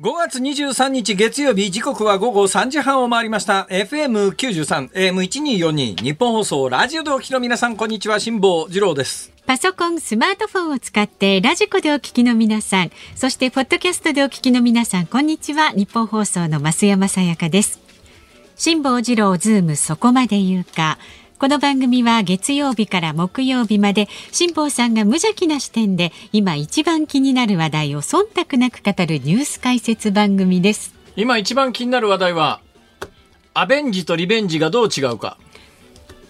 5月23日月曜日時刻は午後3時半を回りました FM93 AM1242 日本放送ラジオでお聞きの皆さんこんにちは辛坊治郎ですパソコン、スマートフォンを使ってラジコでお聞きの皆さん、そしてポッドキャストでお聞きの皆さん、こんにちは。ニッポン放送の増山さやかです。辛坊治郎ズームそこまで言うか。この番組は月曜日から木曜日まで辛坊さんが無邪気な視点で今一番気になる話題を忖度なく語るニュース解説番組です。今一番気になる話題はアベンジとリベンジがどう違うか。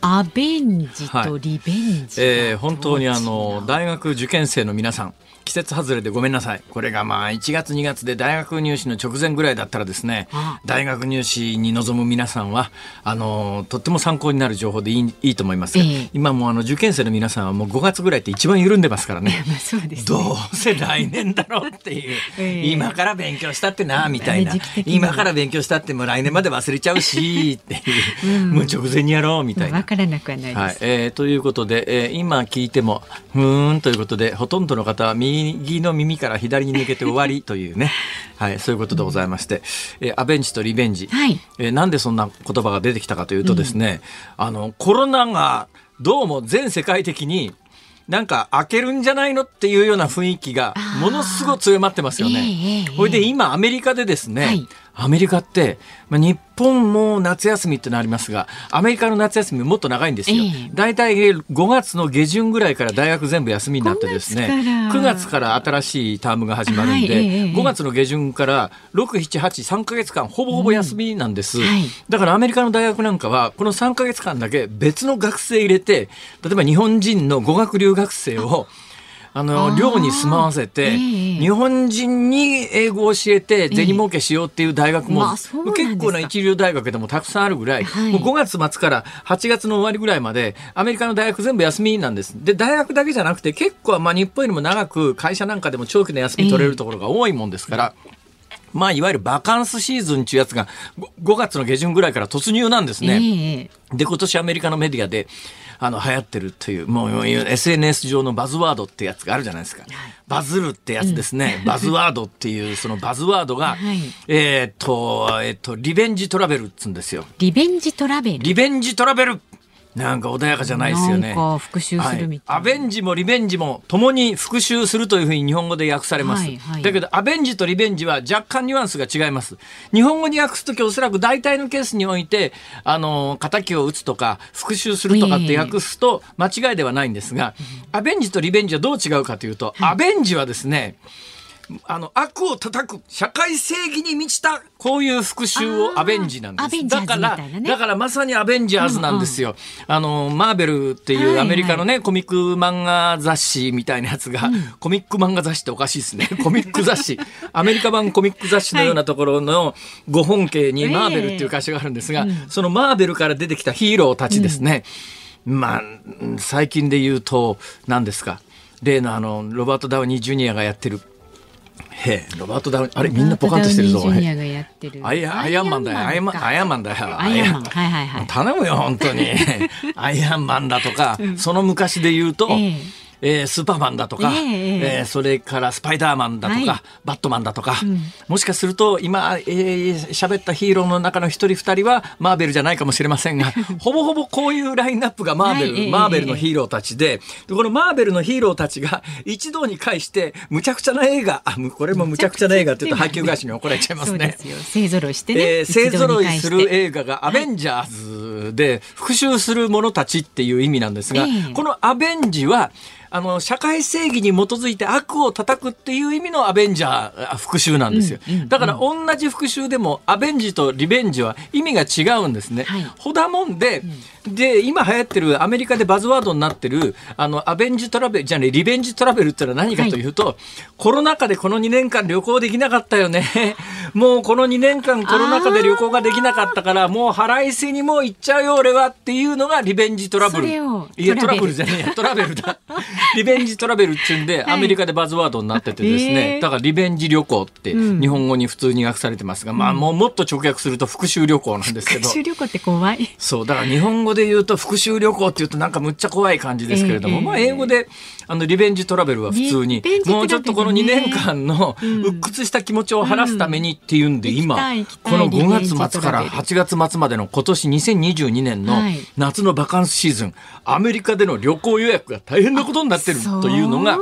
アベンジとリベンジ、はい、えー、本当にあの？大学受験生の皆さん季節外れでごめんなさい。これがまあ1月2月で大学入試の直前ぐらいだったらですね、大学入試に臨む皆さんは、あの、とっても参考になる情報でいいいいと思いますが、えー、今もあの受験生の皆さんはもう5月ぐらいって一番緩んでますからね。まあねどうせ来年だろうっていう、えー、今から勉強したってな、みたいな。今から勉強したっても来年まで忘れちゃうし、っていう、うん、もう直前にやろうみたいな。わからなくはないです。はい、えー、ということで、えー、今聞いても、ふーんということで、ほとんどの方は右右の耳から左に抜けて終わりというね、はい、そういうことでございまして、えー、アベンジとリベンジ、はい、えー、なんでそんな言葉が出てきたかというとですね、うん、あの、コロナがどうも全世界的になんか開けるんじゃないのっていうような雰囲気がものすごい強まってますよね。これで今アメリカでですね、はい、アメリカって、まあ、日本も夏休みってのありますが、アメリカの夏休みもっと長いんですよ。大体5月の下旬ぐらいから大学全部休みになってですね、9月から。新しいタームが始まるんで、はい、5月の下旬から6、7、8、3か月間ほぼほぼ休みなんです、うんはい、だからアメリカの大学なんかは、この3か月間だけ別の学生入れて、例えば日本人の語学留学生を、あの寮に住まわせて、日本人に英語を教えて銭儲けしようっていう大学も、結構な一流大学でもたくさんあるぐらい、はい、もう5月末から8月の終わりぐらいまでアメリカの大学全部休みなんです。で大学だけじゃなくて結構まあ日本よりも長く会社なんかでも長期の休み取れるところが多いもんですから。まあ、いわゆるバカンスシーズンっていうやつが5月の下旬ぐらいから突入なんですね。で、今年アメリカのメディアで、あの流行ってるというもう SNS 上のバズワードってやつがあるじゃないですか、バズるってやつですね、うん、バズワードっていうそのバズワードが、はい、えっとえっとリベンジトラベルっつうんですよ。リベンジトラベル。リベンジトラベルなんか穏やかじゃないですよね。復讐するみたい、はい、アベンジもリベンジも共に復讐するというふうに日本語で訳されます。はいはい、だけどアベンジとリベンジは若干ニュアンスが違います。日本語に訳すときおそらく大体のケースにおいて、あの、仇を撃つとか復讐するとかって訳すと間違いではないんですが、アベンジとリベンジはどう違うかというと、アベンジはですね、あの、悪を叩く、社会正義に満ちた、こういう復讐をアベンジなんです。だから、ね、だからまさにアベンジャーズなんですよ。うんうん、あの、マーベルっていうアメリカのね、はいはい、コミック漫画雑誌みたいなやつが、うん、コミック漫画雑誌っておかしいですね。コミック雑誌。アメリカ版コミック雑誌のようなところのご本家にマーベルっていう会社があるんですが、えーそのマーベルから出てきたヒーローたちですね。まあ、最近で言うと、何ですか。例のあの、ロバート・ダウニー・ジュニアがやってるへえ、ロバート・ダウニー、あれみんなポカンとしてるぞ。アイアイアンマンだよ。アイアンマン、アイアンマンだよ。アイアンマン。はいはいはい。頼むよ、本当に。アイアンマンだとか、その昔で言うと、えええー、スーパーマンだとか、えー、えー、それからスパイダーマンだとか、はい、バットマンだとか、うん、もしかすると今喋、えー、ったヒーローの中の一人二人はマーベルじゃないかもしれませんが ほぼほぼこういうラインナップがマーベル、はい、マーベルのヒーローたちででこのマーベルのヒーローたちが一堂に会してむちゃくちゃな映画あこれもむちゃくちゃな映画って言うと配給会社に怒られちゃいますね。勢ぞろいしてね、えー、勢ぞろいする映画がアベンジャーズで復讐する者たちっていう意味なんですが、このアベンジはあの社会正義に基づいて悪を叩くっていう意味のアベンジャー復讐なんですよ、うんうんうん、だから同じ復讐でもアベンジとリベンジは意味が違うんですね。はい、ほだもんで、うん、で今流行ってるアメリカでバズワードになってるあのアベンジトラベルじゃねリベンジトラベルってのは何かというと、はい、コロナ禍でこの2年間旅行できなかったよね。もうこの2年間コロナ禍で旅行ができなかったからもう腹いせにもう行っちゃうよ俺はっていうのがリベンジトラブル。いやトラブルじゃねえトラベルだ。リベンジトラベルっていうんで、アメリカでバズワードになっててですね、だからリベンジ旅行って日本語に普通に訳されてますが、まあもうもっと直訳すると復讐旅行なんですけど。復讐旅行って怖い。そう、だから日本語で言うと復讐旅行って言うとなんかむっちゃ怖い感じですけれども、まあ英語であのリベンジトラベルは普通に、もうちょっとこの2年間の鬱屈した気持ちを晴らすためにっていうんで、今、この5月末から8月末までの今年2022年の夏のバカンスシーズン、アメリカでの旅行予約が大変なことになってるというのが、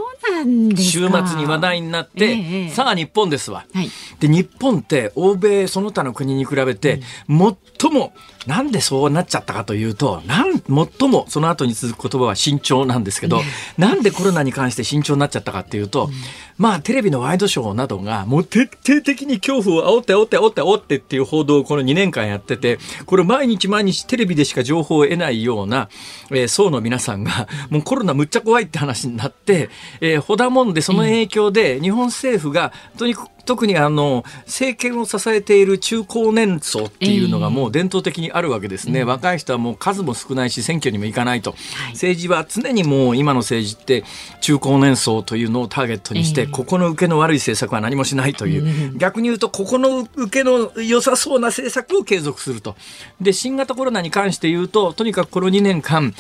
週末に話題になって、ええ、さあ日本ですわ、はい、で日本って欧米その他の国に比べて、最もなんでそうなっちゃったかというと、なん最もその後に続く言葉は慎重なんですけど、なんでコロナに関して慎重になっちゃったかっていうと、まあテレビのワイドショーなどがもう徹底的に恐怖を煽って煽って煽って煽ってっていう報道をこの2年間やってて、これ毎日毎日テレビでしか情報を得ないような、えー、層の皆さんが、もうコロナむっちゃ怖いって話になって、えー、ほだもんでその影響で日本政府がとにかく特にあの政権を支えている中高年層っていうのがもう伝統的にあるわけですね、えー、若い人はもう数も少ないし選挙にも行かないと、はい、政治は常にもう今の政治って中高年層というのをターゲットにして、えー、ここの受けの悪い政策は何もしないという、うん、逆に言うとここの受けの良さそうな政策を継続すると。で新型コロナに関して言うととにかくこの2年間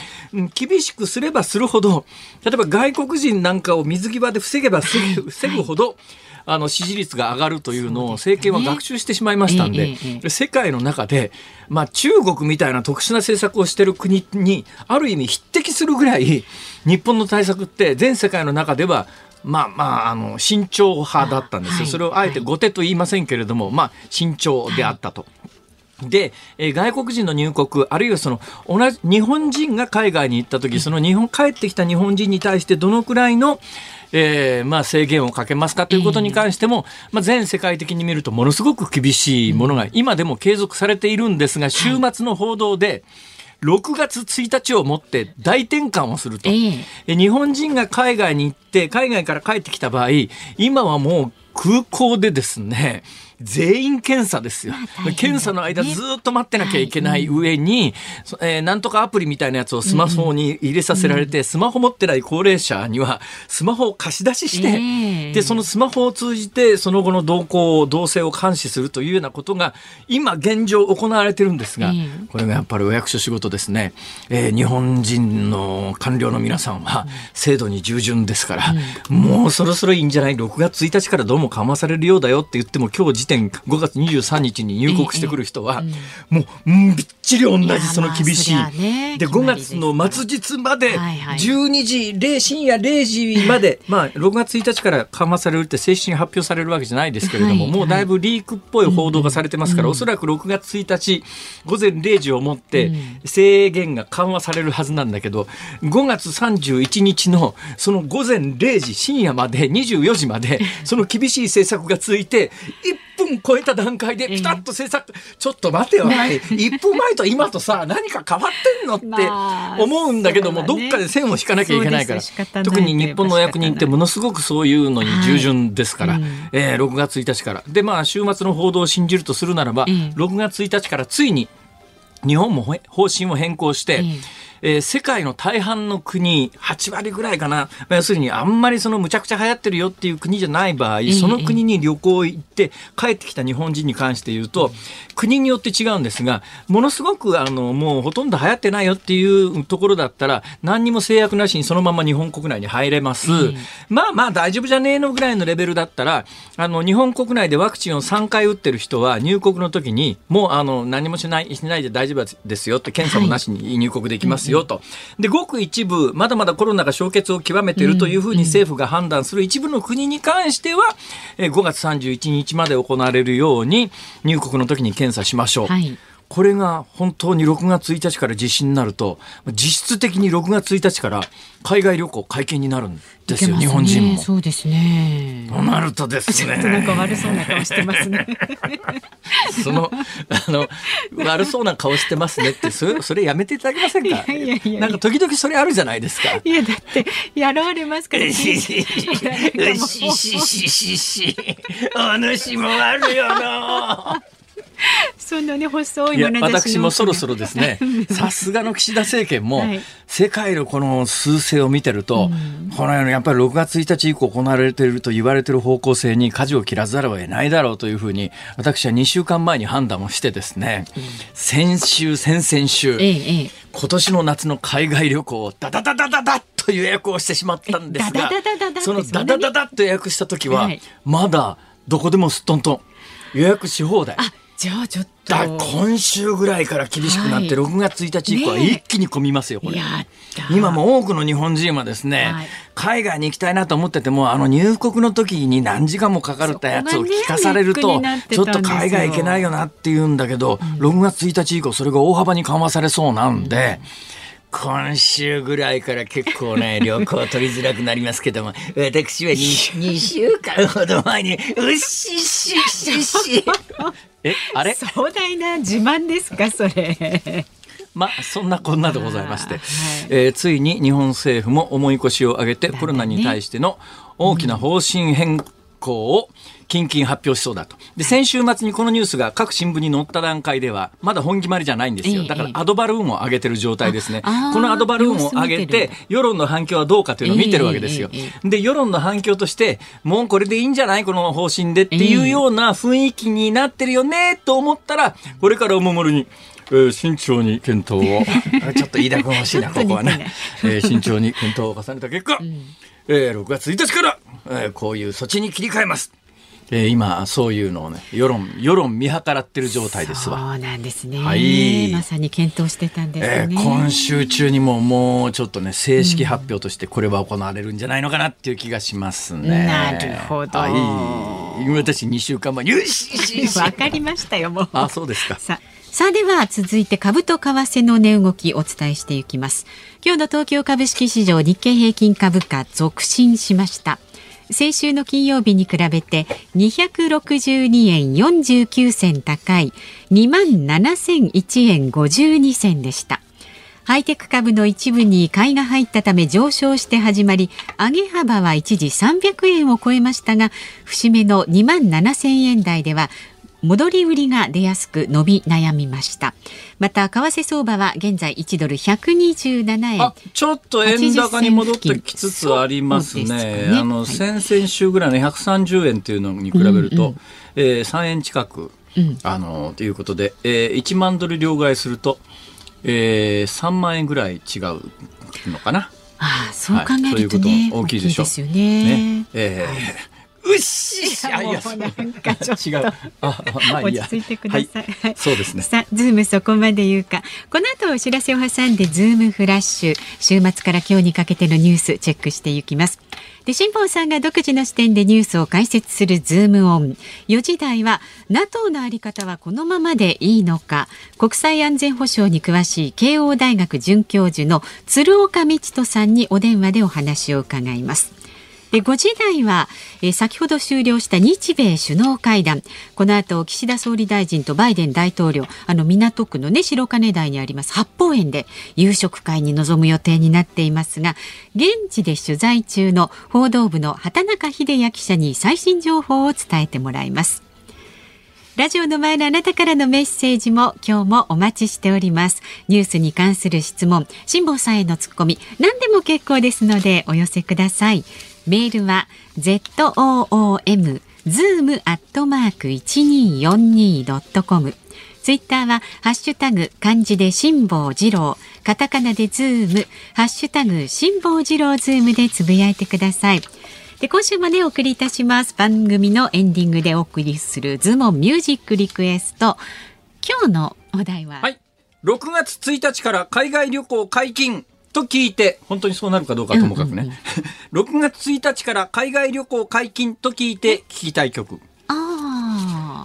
厳しくすればするほど例えば外国人なんかを水際で防げば防ぐほど、はいあの支持率が上がるというのを政権は学習してしまいましたんで、世界の中で、まあ、中国みたいな特殊な政策をしている国にある意味匹敵するぐらい日本の対策って全世界の中ではまあまあ、あの、慎重派だったんですよ。それをあえて後手と言いませんけれども、まあ、慎重であったと。で、えー、外国人の入国、あるいはその同じ日本人が海外に行った時、その日本帰ってきた日本人に対してどのくらいの、えー、まあ制限をかけますかということに関しても、まあ、全世界的に見るとものすごく厳しいものが今でも継続されているんですが、週末の報道で、6月1日をもって大転換をすると、えー、日本人が海外に行って海外から帰ってきた場合今はもう空港でですね全員検査ですよ。検査の間ずっと待ってなきゃいけない上に、えー、なんとかアプリみたいなやつをスマホに入れさせられて、スマホ持ってない高齢者にはスマホを貸し出しして、で、そのスマホを通じてその後の動向、動静を監視するというようなことが今現状行われてるんですが、これがやっぱりお役所仕事ですね。えー、日本人の官僚の皆さんは制度に従順ですから、もうそろそろいいんじゃない ?6 月1日からどうも緩和されるようだよって言っても今日時点5月23日に入国してくる人は、もう、びっちり同じその厳しい。で、5月の末日まで、12時、0深夜0時まで、まあ、6月1日から緩和されるって正式に発表されるわけじゃないですけれども、もうだいぶリークっぽい報道がされてますから、おそらく6月1日午前0時をもって制限が緩和されるはずなんだけど、5月31日のその午前0時、深夜まで、24時まで、その厳しい政策が続いて、分超えた段階でピタッと政策、ちょっと待てよ、1分前と今とさ、何か変わってんのって思うんだけども、どっかで線を引かなきゃいけないから、特に日本の役人ってものすごくそういうのに従順ですから、え6月1日から。で、まあ、週末の報道を信じるとするならば、6月1日からついに日本も方針を変更して、えー、世界の大半の国、8割ぐらいかな、要するにあんまりそのむちゃくちゃ流行ってるよっていう国じゃない場合、その国に旅行行って帰ってきた日本人に関して言うと、国によって違うんですが、ものすごくあのもうほとんど流行ってないよっていうところだったら、何にも制約なしにそのまま日本国内に入れます。まあまあ大丈夫じゃねえのぐらいのレベルだったら、あの日本国内でワクチンを3回打ってる人は入国の時にもうあの何もしないしないで大丈夫ですよって検査もなしに入国できますよと。で、ごく一部、まだまだコロナが消結を極めているというふうに政府が判断する一部の国に関しては、5月31日まで行われるように入国の時に検査しましょう。はいこれが本当に6月1日から実施になると実質的に6月1日から海外旅行解禁になるんですよ、ね、日本人も。そうですね。となるとですね。なんか悪そうな顔してますね。そのあの悪そうな顔してますねってそれそれやめていただけませんか？いやいやいやなんか時々それあるじゃないですか。いやだってやられますから。しししししお主もあるよな。そんなね細い眼私もそろそろですね。さすがの岸田政権も、世界のこの数勢を見てると、このようにやっぱり6月1日以降行われていると言われている方向性に舵を切らざるを得ないだろうというふうに私は2週間前に判断をしてですね、先週先々週、今年の夏の海外旅行をダダダダダダッと予約をしてしまったんですがそのダダダダッと予約した時は、まだどこでもすっとんとん予約し放題。じゃあちょっと。今週ぐらいから厳しくなって、はい、6月1日以降は一気に混みますよ、これ。今も多くの日本人はですね、はい、海外に行きたいなと思ってても、あの入国の時に何時間もかかるったやつを聞かされると、ちょっと海外行けないよなって言うんだけど、うん、6月1日以降それが大幅に緩和されそうなんで、今週ぐらいから結構ね、旅行取りづらくなりますけども、私は 2, 2週間ほど前に、うっしっしっしっし。え、あれ？壮大な自慢ですか、それ。まあ、そんなこんなでございまして、はい、えー、ついに日本政府も重い腰を上げて、コロナに対しての大きな方針変更を近々発表しそうだと。で、先週末にこのニュースが各新聞に載った段階では、まだ本決まりじゃないんですよ。だからアドバルーンを上げてる状態ですね。このアドバルーンを上げて、世論の反響はどうかというのを見てるわけですよ。で、世論の反響として、もうこれでいいんじゃないこの方針でっていうような雰囲気になってるよねと思ったら、これからお守りに。えー、慎重に検討を ちょっと飯田君欲しいなここはね、えー、慎重に検討を重ねた結果、うん、えー、6月1日から、えー、こういう措置に切り替えますえー、今そういうのをね世論世論見計らってる状態ですわ。そうなんですね、はい、まさに検討してたんですね、えー、今週中にももうちょっとね正式発表としてこれは行われるんじゃないのかなっていう気がしますね、うん、なるほど、はい、私2週間前よし。わかりましたよもう。あそうですか。ささあでは続いて株と為替の値動きお伝えしていきます。今日の東京株式市場日経平均株価続伸しました先週の金曜日に比べて262円49銭高い2万7001円52銭でした。ハイテク株の一部に買いが入ったため上昇して始まり、上げ幅は一時300円を超えましたが、節目の2万7000円台では戻り売りが出やすく伸び悩みました。また為替相場は現在1ドル127円。ちょっと円高に戻ってきつつありますね、ね、あの、はい、先々週ぐらいの130円というのに比べると、うん。うん、えー、3円近く、うん、あのということで、えー、1万ドル両替すると、えー、3万円ぐらい違うのかな。ああそう考えると、ねはい、いうこと大きいでしょう。ね。ね、えーうっしいやいやなんかちょっとあ、まあ、落ち着いてください、はい、そうですね。さあズームそこまで言うか。この後お知らせを挟んでズームフラッシュ。週末から今日にかけてのニュースチェックしていきます。で辛坊さんが独自の視点でニュースを解説するズームオン。4時台は NATO のあり方はこのままでいいのか。国際安全保障に詳しい慶応大学准教授の鶴岡路人さんにお電話でお話を伺います。で5時台は、え、先ほど終了した日米首脳会談この後岸田総理大臣とバイデン大統領あの港区のね白金台にあります八方園で夕食会に臨む予定になっていますが現地で取材中の報道部の畑中秀也記者に最新情報を伝えてもらいますラジオの前のあなたからのメッセージも今日もお待ちしております。ニュースに関する質問、辛坊さんへのツッコミ、何でも結構ですのでお寄せください。メールは zoom zoom アットマーク一二四二ドットコム。ツイッターはハッシュタグ漢字で辛坊治郎、カタカナでズーム、ハッシュタグ辛坊治郎ズームでつぶやいてください。で今週もねお送りいたします。番組のエンディングでお送りするズームオンミュージックリクエスト。今日のお題は？はい。6月1日から海外旅行解禁。と聞いて、本当にそうなるかどうかともかくね。うんうんうん、6月1日から海外旅行解禁と聞いて聞きたい曲。ああ。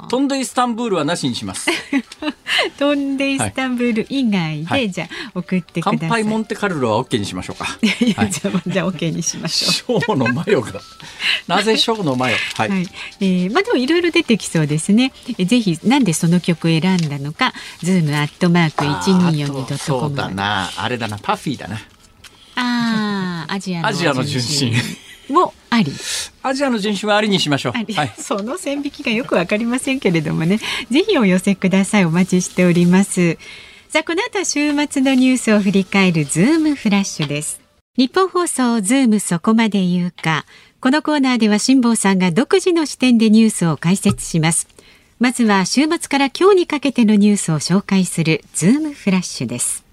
飛んでイスタンブールはなしにします。飛んでイスタンブール以外で、はい、じゃあ送ってください。乾杯モンテカルロは OK にしましょうか。いや、じゃあ、じゃあ OK にしましょう。ショーのマヨが。なぜショーのマヨ？はい。はい、えー、まあでもいろいろ出てきそうですね。えぜひなんでその曲を選んだのか、ズームアットマーク一二四二ドットコム。そうだな、あれだな、パフィーだな。ああ、アジアのアジアの純真。もあり。アジアの純真はありにしましょう。はい、その線引きがよくわかりませんけれどもね、ぜひお寄せください。お待ちしております。さあ、この後は週末のニュースを振り返るズームフラッシュです。ニッポン放送ズームそこまで言うか。このコーナーでは辛坊さんが独自の視点でニュースを解説します。まずは週末から今日にかけてのニュースを紹介するズームフラッシュです。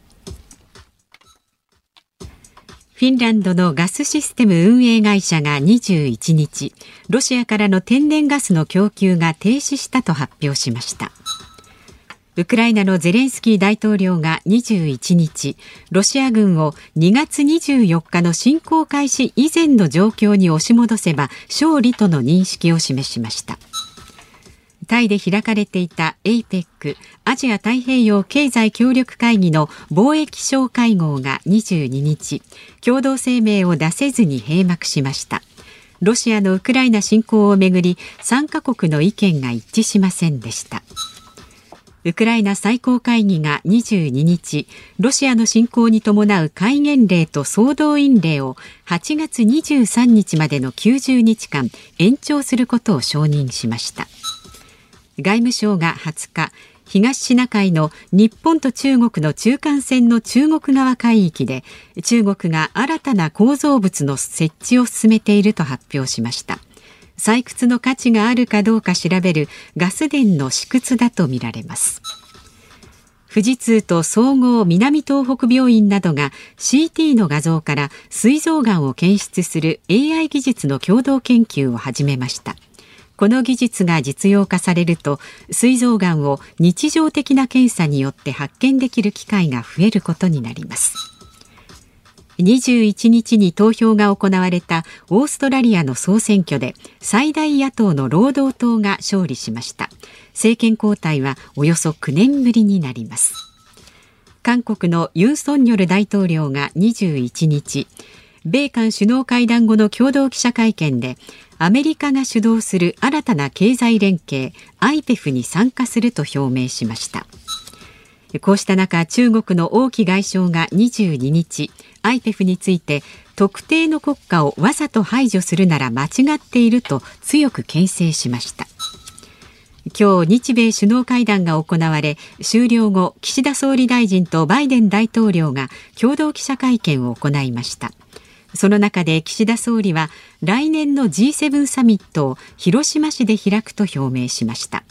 フィンランドのガスシステム運営会社が21日、ロシアからの天然ガスの供給が停止したと発表しました。ウクライナのゼレンスキー大統領が21日、ロシア軍を2月24日の侵攻開始以前の状況に押し戻せば勝利との認識を示しました。タイで開かれていた APEC アジア太平洋経済協力会議の貿易相会合が22日共同声明を出せずに閉幕しました。ロシアのウクライナ侵攻をめぐり3カ国の意見が一致しませんでした。ウクライナ最高会議が22日ロシアの侵攻に伴う戒厳令と総動員令を8月23日までの90日間延長することを承認しました。外務省が20日東シナ海の日本と中国の中間線の中国側海域で中国が新たな構造物の設置を進めていると発表しました。採掘の価値があるかどうか調べるガス田の試掘だとみられます。富士通と総合南東北病院などが CT の画像から膵臓がんを検出する AI 技術の共同研究を始めました。この技術が実用化されると膵臓がんを日常的な検査によって発見できる機会が増えることになります。21日に投票が行われたオーストラリアの総選挙で最大野党の労働党が勝利しました。政権交代はおよそ9年ぶりになります。韓国のユン・ソンニョル大統領が21日米韓首脳会談後の共同記者会見でアメリカが主導する新たな経済連携 IPEF に参加すると表明しました。こうした中中国の王毅外相が22日 IPEF について特定の国家をわざと排除するなら間違っていると強く牽制しました。今日日米首脳会談が行われ終了後岸田総理大臣とバイデン大統領が共同記者会見を行いました。その中で岸田総理は来年の G7 サミットを広島市で開くと表明しました。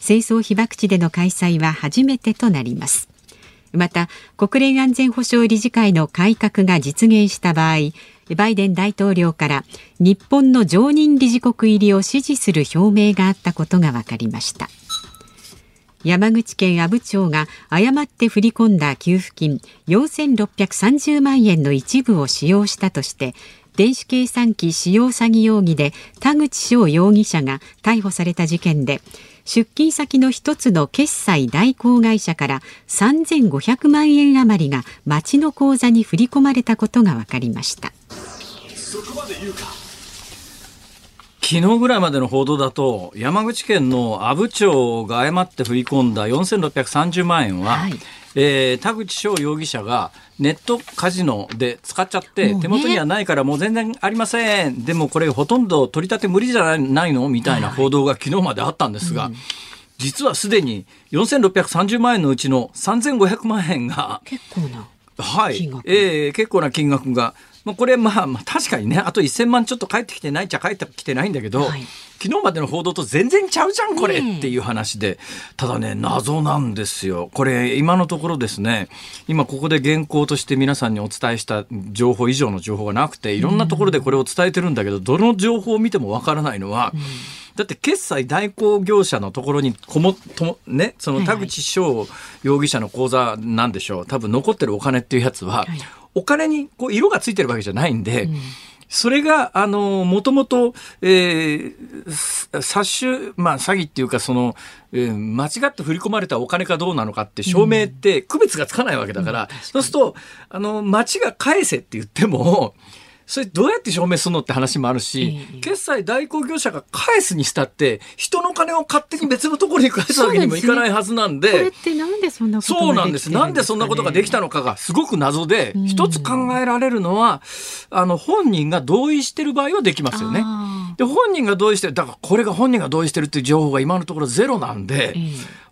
戦争被爆地での開催は初めてとなります。また国連安全保障理事会の改革が実現した場合バイデン大統領から日本の常任理事国入りを支持する表明があったことが分かりました。山口県阿武町が誤って振り込んだ給付金4630万円の一部を使用したとして電子計算機使用詐欺容疑で田口翔容疑者が逮捕された事件で出金先の一つの決済代行会社から3500万円余りが町の口座に振り込まれたことが分かりました。昨日ぐらいまでの報道だと山口県の阿武町が誤って振り込んだ4630万円は、はい、えー、田口翔容疑者がネットカジノで使っちゃって、手元にはないからもう全然ありません。でもこれほとんど取り立て無理じゃないの？みたいな報道が昨日まであったんですが、はいうん。実はすでに4630万円のうちの3500万円が結構なはい、えー、結構な金額がまあ、これ、まあ、まあ確かにねあと1000万ちょっと返ってきてないっちゃ返ってきてないんだけど、はい、昨日までの報道と全然ちゃうじゃんこれ、っていう話でただね謎なんですよ。これ今のところですね今ここで原稿として皆さんにお伝えした情報以上の情報がなくていろんなところでこれを伝えてるんだけど、どの情報を見てもわからないのは、うんだって決済代行業者のところにこもと、ね、その田口翔容疑者の口座なんでしょう、多分残ってるお金っていうやつは、はい。お金にこう色がついてるわけじゃないんで、うん。それが、あの、もともと、えー、まあ、詐欺っていうか、その、えー、間違って振り込まれたお金かどうなのかって証明って区別がつかないわけだから、うん、そうすると、あの、町が返せって言っても、それどうやって証明するのって話もあるし、決済代行業者が返すにしたって、人の金を勝手に別のところに返すわけにもいかないはずなんで。それってなんでそんなことそうなんです。なんでそんなことができたのかがすごく謎で、一つ考えられるのは、あの、本人が同意してる場合はできますよね。で、本人が同意してる、だからこれが本人が同意してるっていう情報が今のところゼロなんで、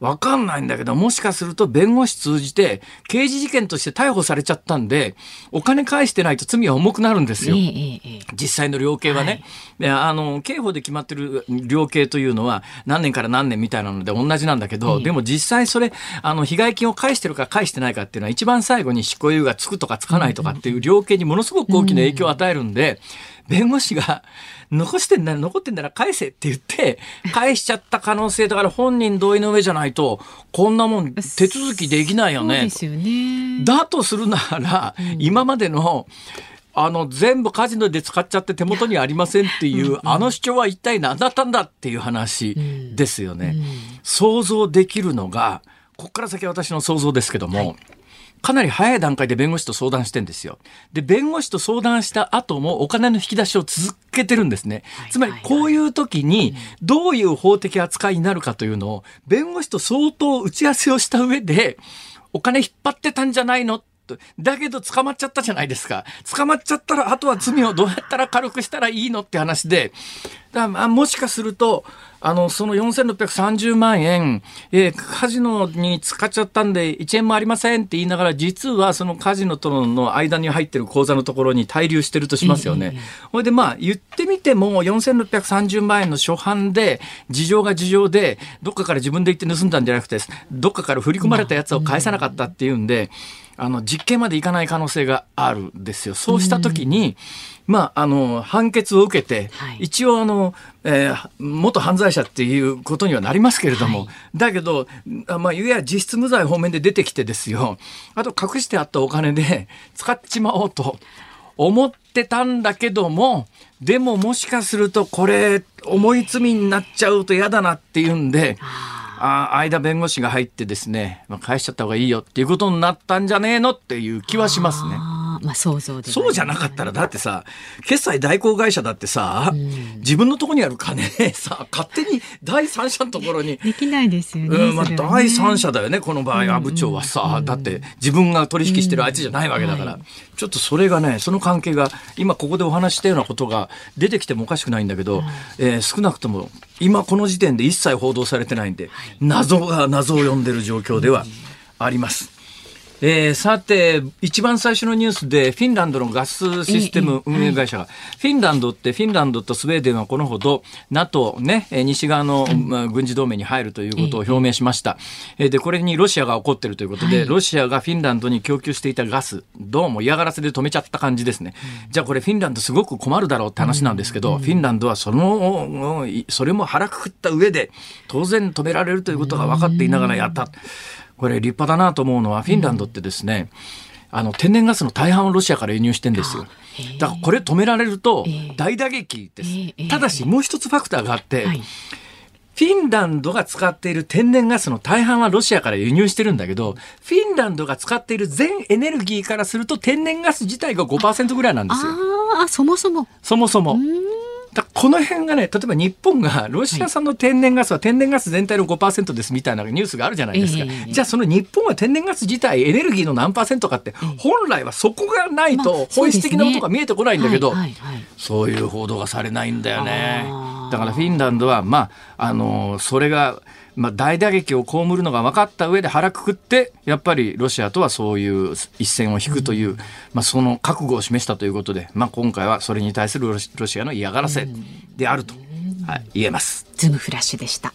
わかんないんだけど、もしかすると弁護士通じて、刑事事件として逮捕されちゃったんで、お金返してないと罪は重くなるんですよ。実際の量刑はね、はい、あの刑法で決まってる量刑というのは何年から何年みたいなので同じなんだけど、でも実際それあの被害金を返してるか返してないかっていうのは一番最後に執行猶予がつくとかつかないとかっていう量刑にものすごく大きな影響を与えるんで、弁護士が残してんなら残ってんなら返せって言って返しちゃった可能性だから本人同意の上じゃないとこんなもん手続きできないよね。よね。だとするなら、今までのあの、全部カジノで使っちゃって手元にありませんっていう、あの主張は一体何だったんだっていう話ですよね。想像できるのが、ここから先私の想像ですけども、はいかなり早い段階で弁護士と相談してんですよ。で、弁護士と相談した後もお金の引き出しを続けてるんですね。つまり、こういう時にどういう法的扱いになるかというのを、弁護士と相当打ち合わせをした上で、お金引っ張ってたんじゃないのだけど捕まっちゃったじゃないですか。捕まっちゃったら、あとは罪をどうやったら軽くしたらいいのって話で、だまあ、もしかすると、あの、その4630万円、えー、カジノに使っちゃったんで1円もありませんって言いながら、実はそのカジノとの間に入ってる口座のところに滞留してるとしますよね。ほ、いでまあ、言ってみても4630万円の初版で、事情が事情で、どっかから自分で行って盗んだんじゃなくて、どっかから振り込まれたやつを返さなかったっていうんで、あの、実刑までいかない可能性があるんですよ。そうしたときに、まあ、あの、判決を受けて、はい、一応、あの、えー、元犯罪者っていうことにはなりますけれども、はい、だけど、まあ、いわゆる実質無罪方面で出てきてですよ、あと隠してあったお金で 使っちまおうと思ってたんだけども、でももしかするとこれ、重い罪になっちゃうと嫌だなっていうんで、あ間弁護士が入ってですね、まあ、返しちゃった方がいいよっていうことになったんじゃねえのっていう気はしますね。まあ、想像でそうじゃなかったらだってさ決済代行会社だってさ、うん、自分のところにある金 さ勝手に第三者のところに。できないですよね,、うんまあ、第三者だよねこの場合阿武町はさ、だって自分が取引してるあいつじゃないわけだから、はい、ちょっとそれがねその関係が今ここでお話したようなことが出てきてもおかしくないんだけど、えー、少なくとも今この時点で一切報道されてないんで、謎が謎を呼んでる状況ではあります。えー、さて、一番最初のニュースで、フィンランドのガスシステム運営会社が、フィンランドって、フィンランドとスウェーデンはこのほど、NATO ね、西側の、まあ、軍事同盟に入るということを表明しました。えー、で、これにロシアが起こっているということで、ロシアがフィンランドに供給していたガス、どうも嫌がらせで止めちゃった感じですね。じゃあこれフィンランドすごく困るだろうって話なんですけど、フィンランドはその、それも腹くくった上で、当然止められるということが分かっていながらやった。これ立派だなと思うのはフィンランドってですね、うん、あの天然ガスの大半をロシアから輸入してんですよ。だからこれ止められると大打撃です。ただしもう一つファクターがあって、はいフィンランドが使っている天然ガスの大半はロシアから輸入してるんだけど、フィンランドが使っている全エネルギーからすると天然ガス自体が5%ぐらいなんですよ。ああ、そもそも。そもそも。だこの辺がね、例えば日本がロシア産の天然ガスは天然ガス全体の5%ですみたいなニュースがあるじゃないですか。じゃあその日本は天然ガス自体エネルギーの何パーセントかって、本来はそこがないと本質的なことが見えてこないんだけど、そういう報道がされないんだよね。だからフィンランドは、まあ、あの、それが、まあ、大打撃を被るのが分かった上で腹くくってやっぱりロシアとはそういう一線を引くという、まあ、その覚悟を示したということで、まあ、今回はそれに対するロシアの嫌がらせであると、はい、言えます。ズームフラッシュでした。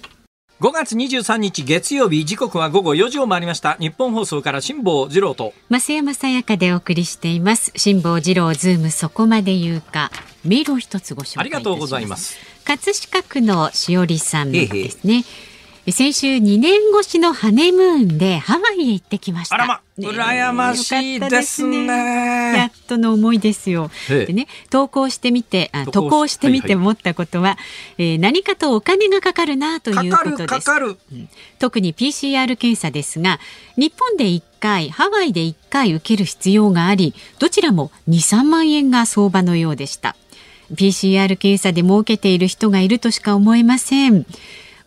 5月23日月曜日時刻は午後4時を回りました。ニッポン放送から辛坊治郎と。増山さやかでお送りしています。辛坊治郎ズームそこまで言うか。メールを一つご紹介ありがとうございます葛飾区のしおりさんですね、ええ先週2年越しのハネムーンでハワイへ行ってきました。あらま、羨ましいですね。やっとの思いですよ。でね、投稿してみて、あ投稿してみて思ったことは、はいはい、えー、何かとお金がかかるなということです。特に PCR 検査ですが、日本で1回、ハワイで1回受ける必要があり、どちらも2、3万円が相場のようでした。PCR 検査で儲けている人がいるとしか思えません。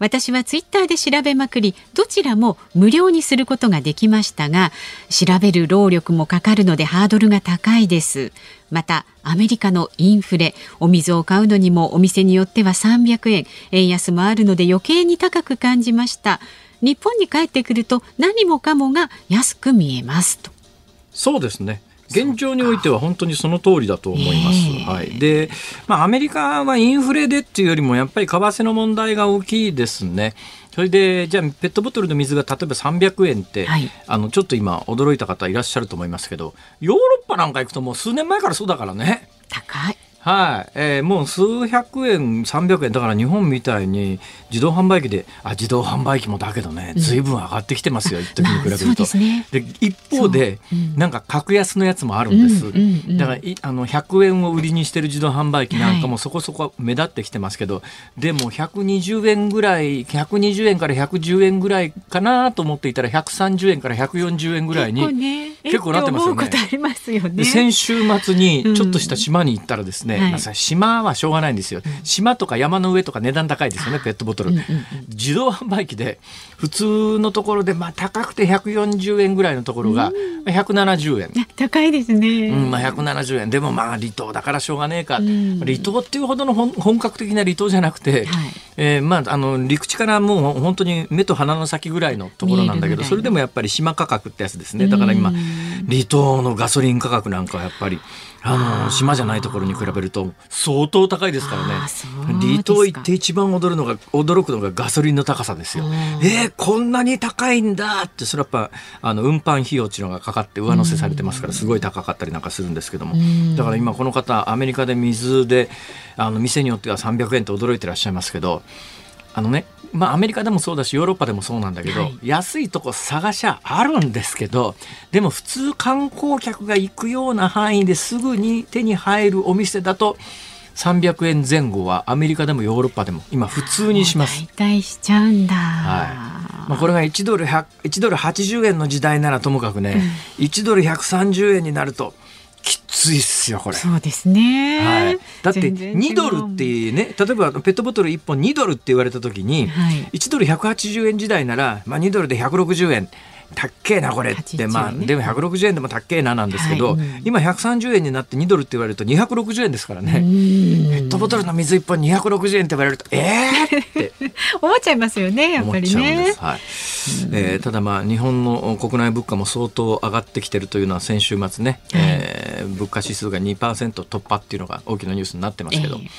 私はツイッターで調べまくりどちらも無料にすることができましたが調べる労力もかかるのでハードルが高いです。またアメリカのインフレお水を買うのにもお店によっては300円円安もあるので余計に高く感じました。日本に帰ってくると何もかもが安く見えますと。そうですね。現状においては本当にその通りだと思います。はい、で、まあ、アメリカはインフレでっていうよりもやっぱり為替の問題が大きいですね。それでじゃあペットボトルの水が例えば300円って、はい、あのちょっと今驚いた方いらっしゃると思いますけどヨーロッパなんか行くともう数年前からそうだからね。高いはい、えー、もう数百円、300円だから日本みたいに自動販売機であ自動販売機もだけどねずいぶん上がってきてますよ、一時に比べると。で、ね、一方で、うん、なんか格安のやつもあるんです。うんうんうん、だからいあの100円を売りにしてる自動販売機なんかもそこそこ目立ってきてますけど、はい、でも120円ぐらい120円から110円ぐらいかなと思っていたら130円から140円ぐらいに結構,、なってますよね。ね。先週末にちょっとした島に行ったらですね、ね、はい、島はしょうがないんですよ、島とか山の上とか値段高いですよねペットボトル、うんうんうん、自動販売機で普通のところでまあ高くて140円ぐらいのところが170円、高いですね、うんまあ、170円。でもまあ離島だからしょうがねえか、うん、離島っていうほどの本格的な離島じゃなくて、はい、えー、まあ、あの陸地からもう本当に目と鼻の先ぐらいのところなんだけどそれでもやっぱり島価格ってやつですね。だから今離島のガソリン価格なんかはやっぱりあの島じゃないところに比べると相当高いですからね。離島行って一番驚るのが驚くのがガソリンの高さですよ。えー、こんなに高いんだってそれやっぱあの運搬費用っていうのがかかって上乗せされてますからすごい高かったりなんかするんですけども。だから今この方アメリカで水であの店によっては300円って驚いてらっしゃいますけどあのねまあ、アメリカでもそうだしヨーロッパでもそうなんだけど、はい、安いとこ探しゃあるんですけどでも普通観光客が行くような範囲ですぐに手に入るお店だと300円前後はアメリカでもヨーロッパでも今普通にします。大体しちゃうんだ。はい。まあこれが1ドル100ドル80円の時代ならともかくね、うん、1ドル130円になるときついっすよこれ。そうですね、はい、だって2ドルってね例えばペットボトル1本2ドルって言われた時に、はい、1ドル180円時代なら、まあ、2ドルで160円たっけえなこれって、まあでも160円でもたっけえななんですけど、今130円になって2ドルって言われると260円ですからね。ペットボトルの水1本260円って言われるとええー、って。思っちゃいますよねやっぱりね。はい、えー、ただまあ日本の国内物価も相当上がってきてるというのは先週末ね、はい、えー、物価指数が2%突破っていうのが大きなニュースになってますけど。えー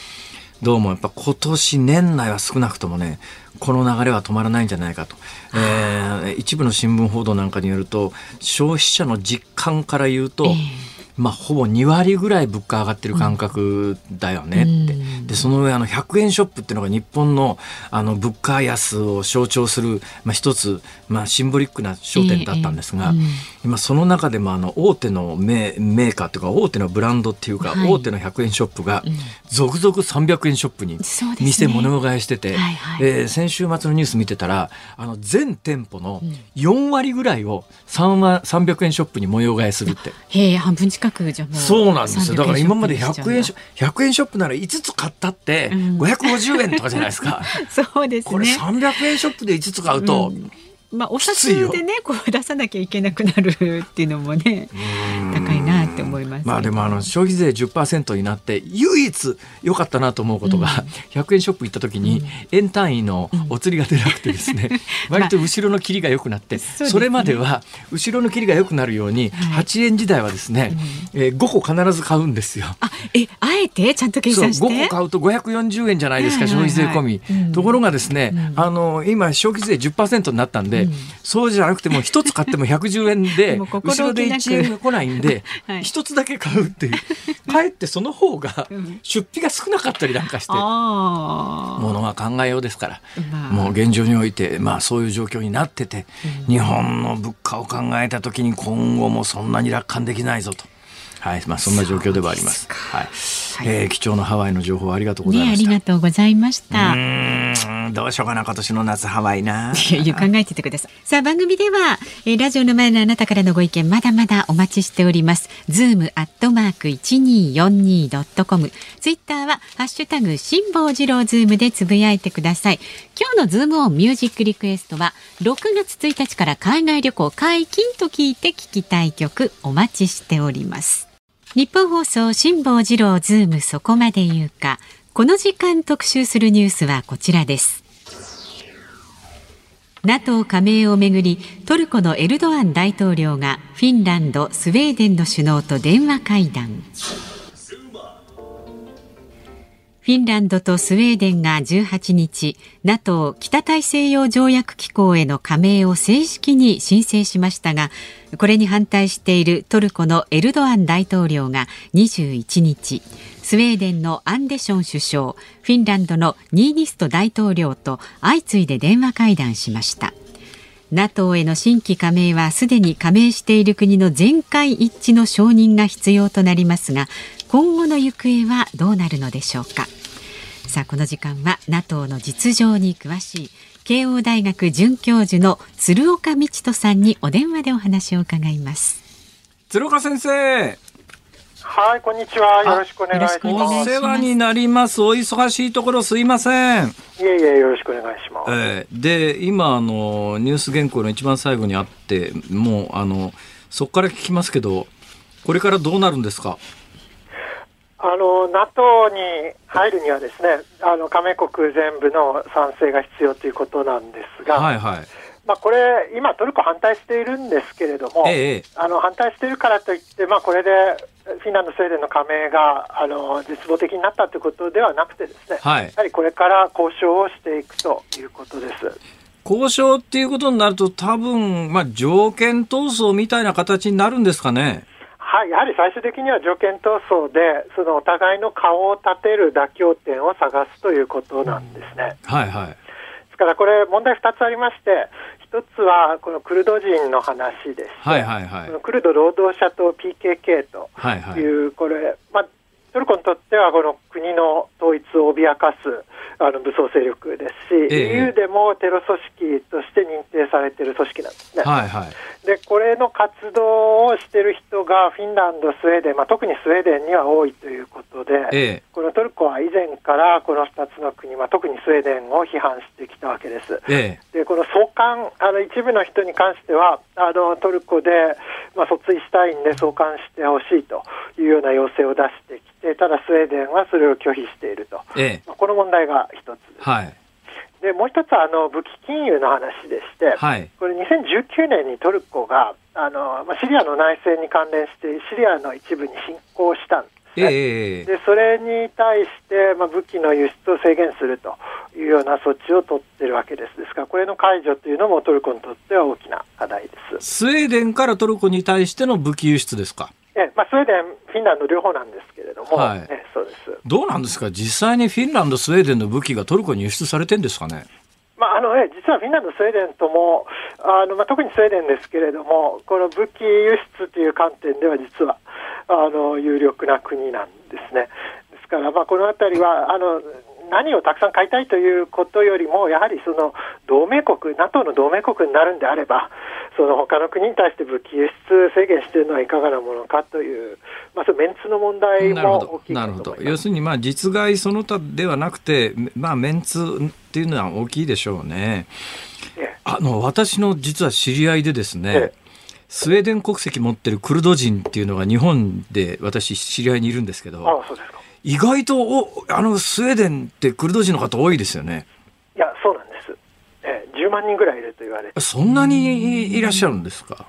どうもやっぱ今年年内は少なくともねこの流れは止まらないんじゃないかと、えー、一部の新聞報道なんかによると消費者の実感から言うと、えーまあ、ほぼ2割ぐらい物価上がってる感覚だよねって、うん、でその上あの100円ショップっていうのが日本のあの物価安を象徴する、まあ、一つ、まあ、シンボリックな商店だったんですが、えーうん、今その中でもあの大手のメメーカーというか大手のブランドっていうか、はい、大手の100円ショップが続々300円ショップに店物替えしてて、えー、先週末のニュース見てたらあの全店舗の4割ぐらいを3 300円ショップに模様替えするって。へ半分近くじゃそうなんですよ。だから今まで100円100円ショップなら5つ買ったって550円とかじゃないですか、そうですね。これ300円ショップで5つ買うと、うんまあ、お札でねこう出さなきゃいけなくなるっていうのもね高いなって思います、まあでもあの消費税10%になって唯一良かったなと思うことが、うん、100円ショップ行った時に円単位のお釣りが出なくてですね、うん、割と後ろの切りが良くなって、まあ、それまでは後ろの切りが良くなるように、はい、8円時代はですね、うん、えー、5個必ず買うんですよ。あえあえて？ちゃんと計算して？5個買うと540円じゃないですか、消費税込み、ところがですね、あの今消費税10%になったんで、そうじゃなくても一つ買っても 110円で後ろで1円が来ないんで、はい、一つだけ買うっていう、かえってその方が出費が少なかったりなんかして、ものは考えようですから、まあ、もう現状において、まあそういう状況になってて、日本の物価を考えた時に今後もそんなに楽観できないぞと。はい、まあそんな状況ではあります。すはい、えー、貴重なハワイの情報ありがとうございました。ね、ありがとうございました。うんどうしようかな今年の夏ハワイな。いやいや考えててください。さあ番組では、えー、ラジオの前のあなたからのご意見まだまだお待ちしております。ズームアットマーク一二四二ドットコム。ツイッターはハッシュタグ辛坊治郎ズームでつぶやいてください。今日のズームオンミュージックリクエストは6月1日から海外旅行解禁と聞いて聞きたい曲お待ちしております。ニッポン放送辛坊治郎ズームそこまで言うか。この時間特集するニュースはこちらです。NATO 加盟をめぐりトルコのエルドアン大統領がフィンランドスウェーデンの首脳と電話会談。ィンランドとスウェーデンが18日 NATO 北大西洋条約機構への加盟を正式に申請しましたがこれに反対しているトルコのエルドアン大統領が21日スウェーデンのアンデション首相フィンランドのニーニスト大統領と相次いで電話会談しました。NATO への新規加盟はすでに加盟している国の全会一致の承認が必要となりますが今後の行方はどうなるのでしょうか。さあこの時間は NATO の実情に詳しい慶応大学准教授の鶴岡道人さんにお電話でお話を伺います鶴岡先生はい、こんにちは。よろしくお願いします。お世話になります。お忙しいところすいません。いえいえ、よろしくお願いします。えー、で、今、あの、ニュース原稿の一番最後にあって、もう、あの、そこから聞きますけど、これからどうなるんですか？あの NATO に入るにはですねあの加盟国全部の賛成が必要ということなんですが、はいはいまあ、これ、今、トルコ反対しているんですけれども、ええ、あの反対しているからといって、まあ、これでフィンランド、スウェーデンの加盟があの絶望的になったということではなくて、ですね、はい、やはりこれから交渉をしていくということです。交渉っていうことになると、多分まあ条件闘争みたいな形になるんですかね。はい、やはり最終的には条件闘争で、そのお互いの顔を立てる妥協点を探すということなんですね。はいはい。ですからこれ、問題2つありまして、1つはこのクルド人の話でして、はいはいはい、クルド労働者党 PKK という、はいはい、これ、まあ、トルコにとってはこの国の統一を脅かすあの武装勢力ですし、ええ、EU でもテロ組織として認定されている組織なんですね。はいはい、でこれの活動をしている人がフィンランド、スウェーデン、まあ、特にスウェーデンには多いということで、え、このトルコは以前からこの2つの国、まあ、特にスウェーデンを批判してきたわけです。でこの送還あの一部の人に関してはあのトルコで、まあ、訴追したいんで送還してほしいというような要請を出してきてただスウェーデンはそれを拒否していると、ええ、この問題が一つ。はい。でもう一つはあの武器禁輸の話でして、はい、これ2019年にトルコがあの、まあ、シリアの内戦に関連してシリアの一部に侵攻したんですね、えー、でそれに対して、まあ、武器の輸出を制限するというような措置を取ってるわけです。ですからこれの解除というのもトルコにとっては大きな課題です。スウェーデンからトルコに対しての武器輸出ですか？えまあ、スウェーデン、フィンランド両方なんですけれども、はい、えそうですどうなんですか、実際にフィンランド、スウェーデンの武器がトルコに輸出されてるんですかね？まああのね、実はフィンランド、スウェーデンとも、あのまあ、特にスウェーデンですけれども、この武器輸出という観点では、実はあの有力な国なんですね。ですから、まあ、このあたりはあの何をたくさん買いたいということよりも、やはりその同盟国、NATO の同盟国になるんであれば、その他の国に対して武器輸出制限しているのはいかがなものかという、まあ、そのメンツの問題も大きいなるほど。要するにまあ実害その他ではなくて、まあ、メンツっていうのは大きいでしょうね。あの私の実は知り合いでですね、スウェーデン国籍持ってるクルド人っていうのが日本で私知り合いにいるんですけどあそうですか意外とおあのスウェーデンってクルド人の方多いですよね。いやそうなん10万人ぐらいいると言われて。そんなにいらっしゃるんですか？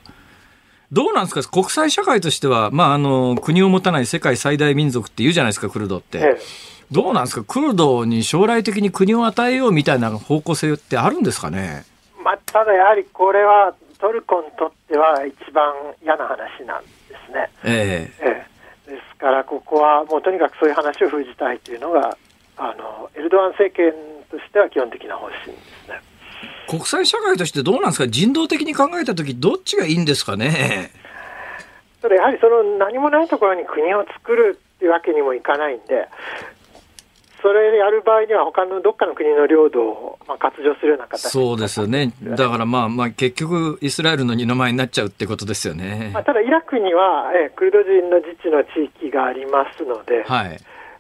どうなんですか？国際社会としては、まあ、あの国を持たない世界最大民族って言うじゃないですかクルドって、ええ、どうなんですか？クルドに将来的に国を与えようみたいな方向性ってあるんですかね、まあ、ただやはりこれはトルコにとっては一番嫌な話なんですね。えー、えー、ですから、ここはもうとにかくそういう話を封じたいというのが、あのエルドアン政権としては基本的な方針ですね。国際社会としてどうなんですか、人道的に考えたとき、どっちがいいんですかね？それやはりその何もないところに国を作るっていうわけにもいかないんで、それやる場合には、他のどっかの国の領土を、まあ、割譲するような形そうですよね、だからまあ、まあ、結局、イスラエルの二の舞になっちゃうってことですよね、まあ、ただ、イラクには、えクルド人の自治の地域がありますので、はい。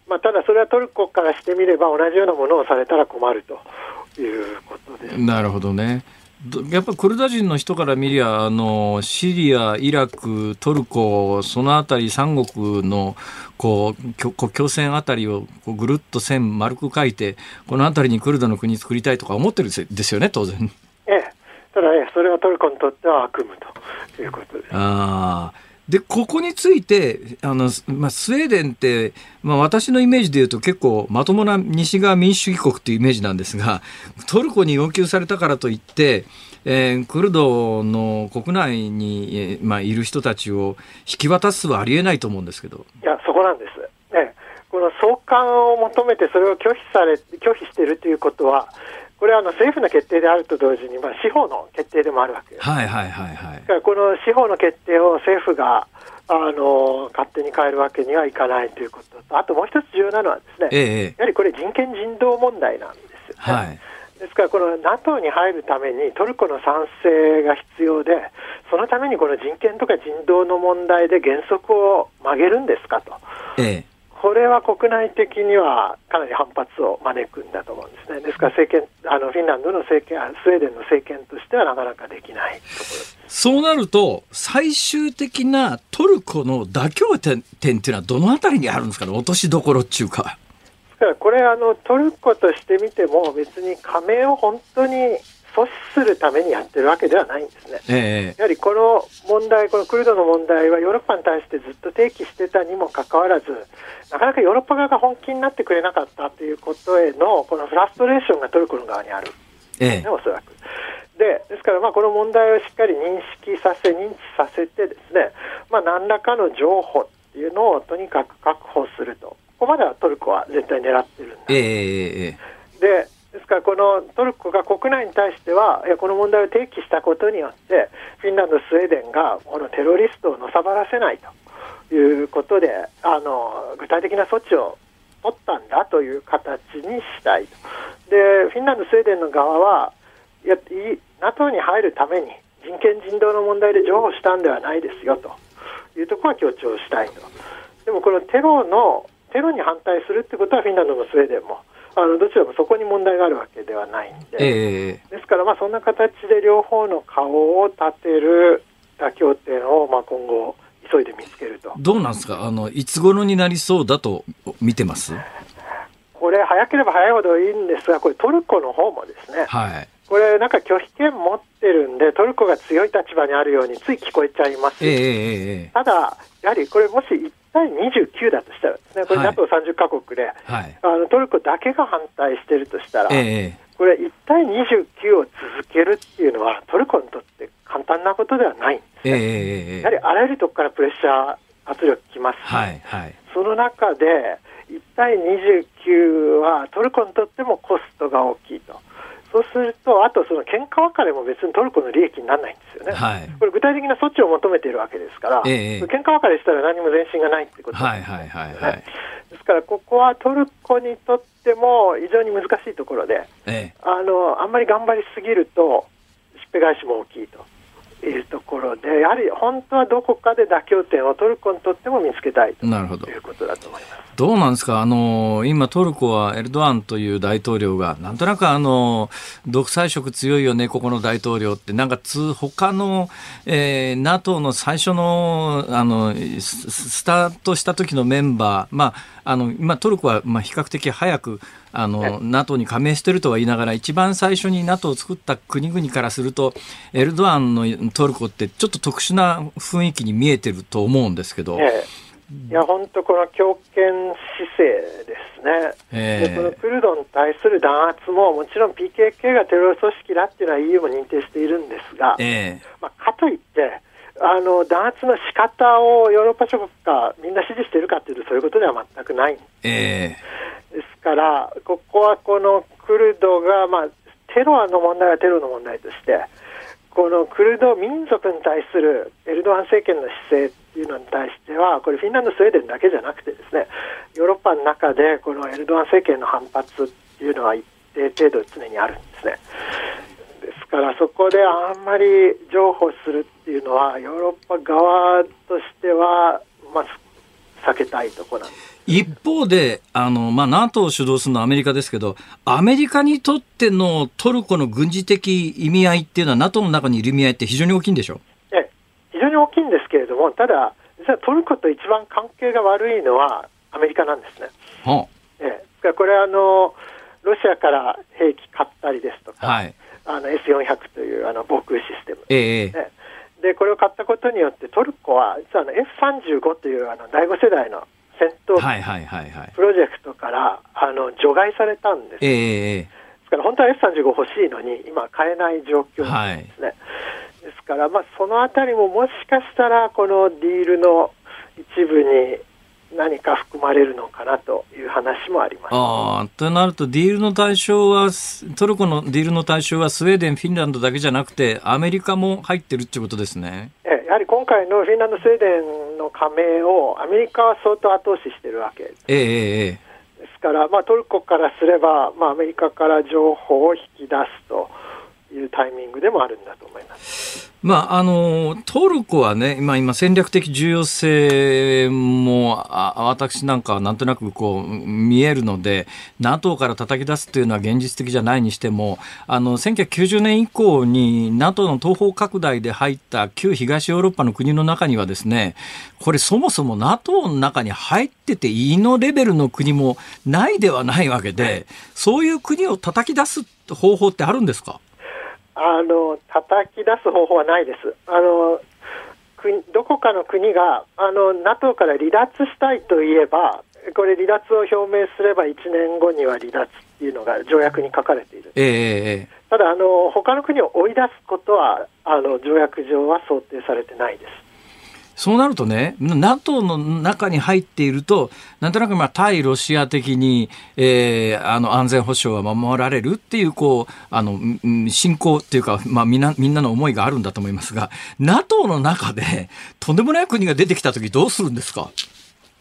まあ、ただそれはトルコからしてみれば、同じようなものをされたら困るということです。なるほどね。やっぱクルド人の人から見りゃあのシリア、イラク、トルコそのあたり三国のこう国境線あたりをこうぐるっと線丸く書いてこのあたりにクルドの国作りたいとか思ってるんですよね当然。ええ、ただねそれはトルコにとっては悪夢ということです。ああで、ここについて、あの、まあ、スウェーデンって、まあ、私のイメージで言うと結構まともな西側民主主義国っていうイメージなんですが、トルコに要求されたからといって、えー、クルドの国内に、えー、まあ、いる人たちを引き渡すはありえないと思うんですけど。いや、そこなんです。ね、この送還を求めてそれを拒否され、拒否しているということは、これはあの政府の決定であると同時に、まあ、司法の決定でもあるわけです。はいはいはいはい。だからこの司法の決定を政府があの勝手に変えるわけにはいかないということと、あともう一つ重要なのはですね、ええ、やはりこれ人権人道問題なんですよ、ね、はい。から、この NATO に入るためにトルコの賛成が必要で、そのためにこの人権とか人道の問題で原則を曲げるんですかと。ええこれは国内的にはかなり反発を招くんだと思うんですね。ですから政権、あのフィンランドの政権、スウェーデンの政権としてはなかなかできないそうなると、最終的なトルコの妥協点点っていうのはどのあたりにあるんですかね、落としどころっていうか。からこれあの、トルコとしてみても別に加盟を本当に阻止するためにやってるわけではないんですね。えー、やはりこの問題、このクルドの問題はヨーロッパに対してずっと提起してたにもかかわらず、なかなかヨーロッパ側が本気になってくれなかったということへのこのフラストレーションがトルコの側にある、ね、えー、おそらく。でですから、この問題をしっかり認識させ、認知させて、ですね、まあ、何らかの情報っていうのをとにかく確保すると、ここまではトルコは絶対狙ってるんだ、えー、でですから、このトルコが国内に対しては、いやこの問題を提起したことによって、フィンランド、スウェーデンがこのテロリストをのさばらせないということで、あの具体的な措置を取ったんだという形にしたいと。で、フィンランド、スウェーデンの側は、いや NATO に入るために人権人道の問題で譲歩したんではないですよというところは強調したいと。でもこのテロのテロに反対するってことはフィンランドもスウェーデンもあのどちらもそこに問題があるわけではないんで、えー、ですからまあそんな形で両方の顔を立てる妥協点をまあ今後急いで見つけると。どうなんですか？あのいつ頃になりそうだと見てます？これ早ければ早いほどいいんですがこれトルコの方もですね、はい、これなんか拒否権持ってるんでトルコが強い立場にあるようについ聞こえちゃいます、えー、ただやはりこれもし対29だとしたらですね、これ NATO30 カ国で、はい、あのトルコだけが反対しているとしたら、えー、これ1対29を続けるっていうのは、トルコにとって簡単なことではないんですね。えー、やはりあらゆるところからプレッシャー、圧力きます、はいはい、その中で、1対29はトルコにとってもコストが大きいと。そうすると、あとその喧嘩別れも別にトルコの利益にならないんですよね、はい、これ、具体的な措置を求めているわけですから、えー、喧嘩別れしたら何も前進がないってことです、ね、はいはいはいはい、ですから、ここはトルコにとっても非常に難しいところで、えー、あのあんまり頑張りすぎると、しっぺ返しも大きいと。いうところで、やはり本当はどこかで妥協点をトルコにとっても見つけたいということだと思います。ど。うなんですか？あの、今トルコはエルドアンという大統領が、なんとなくあの、独裁色強いよね、ここの大統領って、なんかつ、他の、えー、NATO の最初の、あの、スタートした時のメンバー、まあ、あの、今トルコは、まあ、比較的早く、あの、NATO に加盟してるとは言いながら、一番最初に NATO を作った国々からすると、エルドアンのトルコってちょっと特殊な雰囲気に見えてると思うんですけど、いや、本当この強権姿勢ですね、えー、でこのクルドに対する弾圧も、もちろん PKK がテロ組織だっていうのは EU も認定しているんですが、えー、まあ、かといって、あの弾圧の仕方をヨーロッパ諸国がみんな支持しているかというと、そういうことでは全くない、えー、ですから、ここはこのクルドが、まあ、テロの問題はテロの問題として、このクルド民族に対するエルドアン政権の姿勢っていうのに対しては、これ、フィンランド、スウェーデンだけじゃなくて、ですねヨーロッパの中でこのエルドアン政権の反発っていうのは一定程度常にあるんですね。ですから、そこであんまり譲歩するっていうのは、ヨーロッパ側としては、まあ、避けたいところなんです。一方で、あの、まあ、NATO を主導するのはアメリカですけど、アメリカにとってのトルコの軍事的意味合いっていうのは NATO の中にいる意味合いって非常に大きいんでしょえ非常に大きいんですけれども、ただ、実はトルコと一番関係が悪いのはアメリカなんですね。はあ、ええ、これはあの、ロシアから兵器買ったりですとか、はい、あの S400 というあの防空システム、ええでこれを買ったことによって、トルコは実はあの F35 というあの第5世代の戦闘機プロジェクトからあの除外されたんです、えー、ですから本当は F35 欲しいのに今買えない状況なんですね、はい、ですから、まあ、そのあたりももしかしたらこのディールの一部に何か含まれるのかなという話もありますあとなると、ディールの対象は、トルコのディールの対象はスウェーデン、フィンランドだけじゃなくて、アメリカも入ってるってことですね。えやはり今回のフィンランド、スウェーデンの加盟をアメリカは相当後押ししてるわけです。えー、えー、ですから、まあ、トルコからすれば、まあ、アメリカから情報を引き出すというタイミングでもあるんだと思います。まあ、あの、トルコはね、今、今戦略的重要性も、あ私なんかはなんとなくこう、見えるので、NATO から叩き出すというのは現実的じゃないにしても、あの、1990年以降に NATO の東方拡大で入った旧東ヨーロッパの国の中にはですね、これそもそも NATO の中に入ってていいのレベルの国もないではないわけで、そういう国を叩き出す方法ってあるんですか？あの叩き出す方法はないです。あのどこかの国があの NATO から離脱したいといえば、これ、離脱を表明すれば1年後には離脱っていうのが条約に書かれている、えー、ただあの、他の国を追い出すことはあの条約上は想定されてないです。そうなるとね、NATO の中に入っていると、なんとなくまあ対ロシア的に、えー、あの安全保障は守られるっていう、こう、あの、信仰っていうか、まあみんな、みんなの思いがあるんだと思いますが、NATO の中でとんでもない国が出てきたときどうするんですか？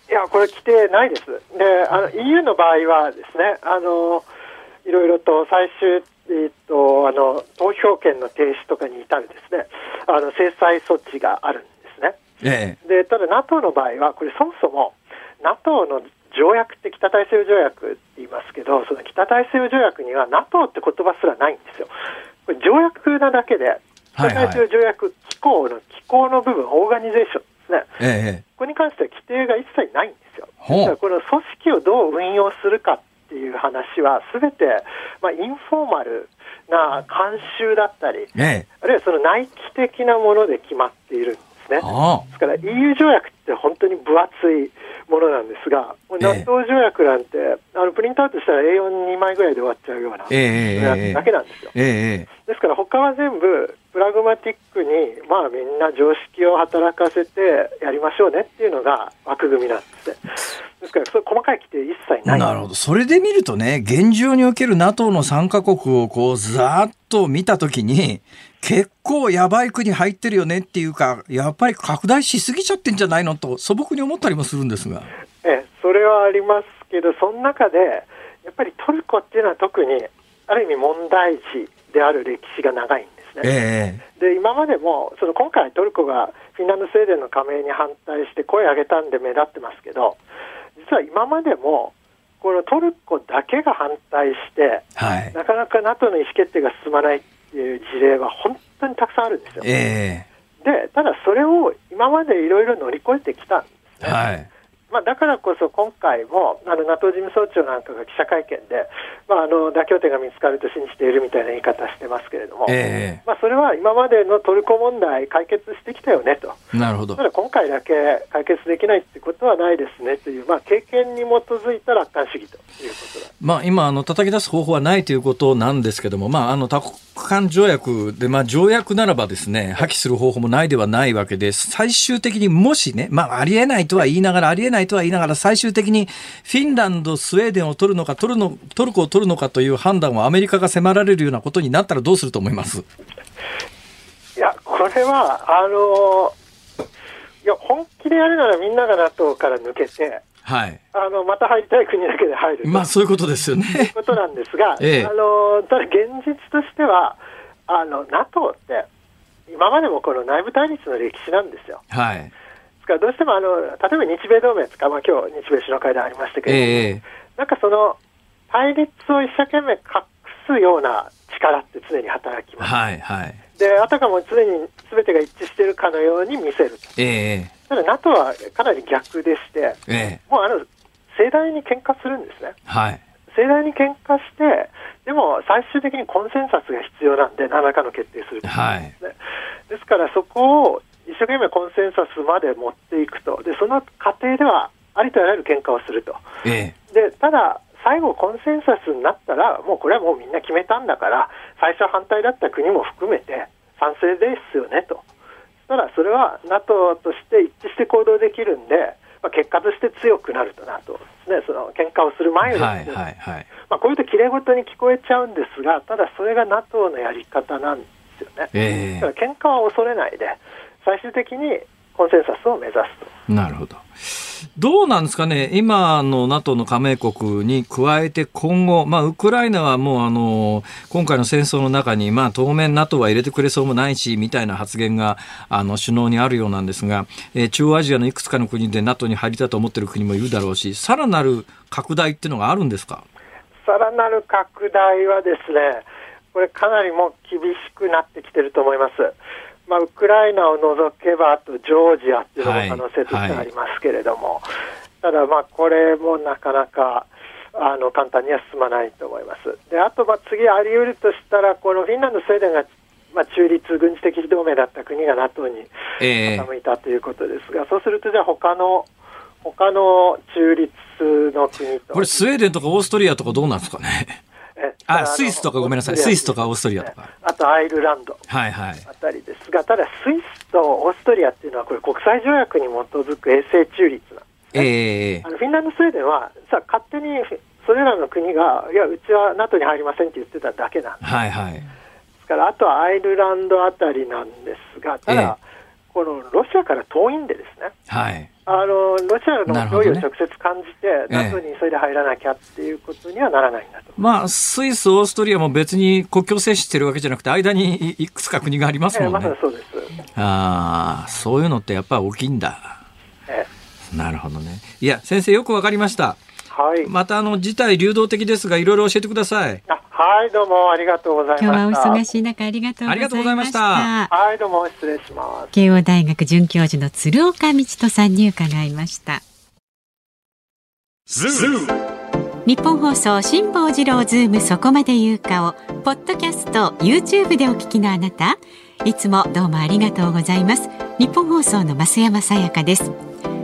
いや、これ規定ないです。で、あの EU の場合はですね、あの、いろいろと最終えーと、あの投票権の停止とかに至るですねあの制裁措置があるええ、でただ NATO の場合はこれそもそも NATO の条約って北大西洋条約って言いますけどその北大西洋条約には NATO って言葉すらないんですよ。これ条約なだけで北大西洋条約機構の機構の部分オーガニゼーションですね、ええ、ここに関しては規定が一切ないんですよ。だからこの組織をどう運用するかっていう話はすべて、まあ、インフォーマルな慣習だったり、ええ、あるいはその内規的なもので決まっているね。ですから EU 条約って本当に分厚いものなんですが、納豆条約なんて、あのプリントアウトしたら A42 枚ぐらいで終わっちゃうような、だけなんですよ。ですから他は全部プラグマティックに、まあみんな常識を働かせてやりましょうねっていうのが枠組みなんですね。ですから、細かい規定一切ない。なるほど。それで見るとね、現状における NATO の参加国をこう、ざーっと見たときに、結構やばい国入ってるよねっていうか、やっぱり拡大しすぎちゃってんじゃないのと素朴に思ったりもするんですが。ええ、それはありますけど、その中で、やっぱりトルコっていうのは特に、ある意味問題児である歴史が長いんですね。ええ、で、今までも、その今回トルコがフィンランド、スウェーデンの加盟に反対して声を上げたんで目立ってますけど、実は今までも、このトルコだけが反対して、はい、なかなか NATO の意思決定が進まないいう事例は本当にたくさんあるんですよ。えー、でただそれを今までいろいろ乗り越えてきたんですね。はい、まあ、だからこそ今回もあの NATO 事務総長なんかが記者会見で、まあ、あの妥協点が見つかると信じているみたいな言い方してますけれども、えー、まあ、それは今までのトルコ問題、解決してきたよねと、なるほど。ただ今回だけ解決できないってことはないですねという、まあ、経験に基づいた楽観主義ということだ、まあ、今あの、叩き出す方法はないということなんですけども、まあ、あの多国間条約で、まあ、条約ならばですね破棄する方法もないではないわけです、最終的にもしね、まあ、ありえないとは言いながら、ありえないとは言いながら、最終的にフィンランド、スウェーデンを取るのか、取るのトルコを取るのかという判断をアメリカが迫られるようなことになったらどうすると思います？いや、これは、あのいや本気でやるならみんなが NATO から抜けて、はい、あのまた入りたい国だけで入るまあそういうことですよね。ということなんですが、ええ、あのただ現実としては、あの NATO って、今までもこの内部対立の歴史なんですよ。はい、どうしてもあの、例えば日米同盟とか、まあ今日日米首脳会談ありましたけれども、え、なんかその対立を一生懸命隠すような力って常に働きます。はいはい。であたかも常に全てが一致しているかのように見せる。ええ、ただ NATO はかなり逆でして、ええ、もうあの盛大に喧嘩するんですね。はい、盛大に喧嘩して、でも最終的にコンセンサスが必要なんで、何らかの決定する、ね、はい、ですからそこを一生懸命コンセンサスまで持っていくと、でその過程ではありとあらゆる喧嘩をすると。ええ、でただ最後、コンセンサスになったら、もうこれはもうみんな決めたんだから、最初反対だった国も含めて賛成ですよねと。そしたら、それは NATO として一致して行動できるんで、まあ、結果として強くなると NATO ですね、その喧嘩をする前に、はいはいはい、まあ、こういうときれいごとに聞こえちゃうんですが、ただそれが NATO のやり方なんですよね。えー、だから喧嘩は恐れないで、最終的にコンセンサスを目指すと。なるほど。どうなんですかね、今の NATO の加盟国に加えて今後、まあ、ウクライナはもうあの今回の戦争の中に、まあ、当面 NATO は入れてくれそうもないしみたいな発言があの首脳にあるようなんですが、えー、中央アジアのいくつかの国で NATO に入りたいと思っている国もいるだろうし、さらなる拡大っていうのがあるんですか？さらなる拡大はですね、これ、かなりもう厳しくなってきてると思います。まあ、ウクライナを除けば、あとジョージアっていうのも可能性としてありますけれども、はいはい、ただ、まあ、これもなかなかあの簡単には進まないと思います。であと、まあ、次あり得るとしたら、このフィンランド、スウェーデンが、まあ、中立軍事的同盟だった国が NATO に傾いたということですが、えー、そうすると、じゃあ、他の他の中立の国と。これ、スウェーデンとかオーストリアとかどうなんですかね？あスイスとかごめんなさい、スイスとかオーストリアとか。あとアイルランド。はいはい。あたりです。が、ただスイスとオーストリアっていうのは、これ、国際条約に基づく衛星中立なんです、ね、えー、あのフィンランド、スウェーデンはさ勝手にそれらの国が、いや、うちは NATO に入りませんって言ってただけなんです。はいはい、ですから、あとはアイルランドあたりなんですが、ただ、えーこのロシアから遠いんでですね、はい、あのロシアの脅威を直接感じて、NATO、に急いで入らなきゃっていうことにはならないんだと、まあ、スイス、オーストリアも別に国境接してるわけじゃなくて、間にいくつか国がありますもんね。えー、ま、そうですあそういうのってやっぱり大きいんだ。えー、なるほどね。いや、先生、よくわかりました。はい、またあの事態流動的ですが、いろいろ教えてください。あはい、どうもありがとうございました。今日はお忙しい中ありがとうございました。はい、どうも失礼します。慶応大学准教授の鶴岡道人さんに伺いました。日本放送辛坊治郎ズームそこまで言うかをポッドキャスト YouTube でお聞きのあなたいつもどうもありがとうございます日本放送の増山さやかです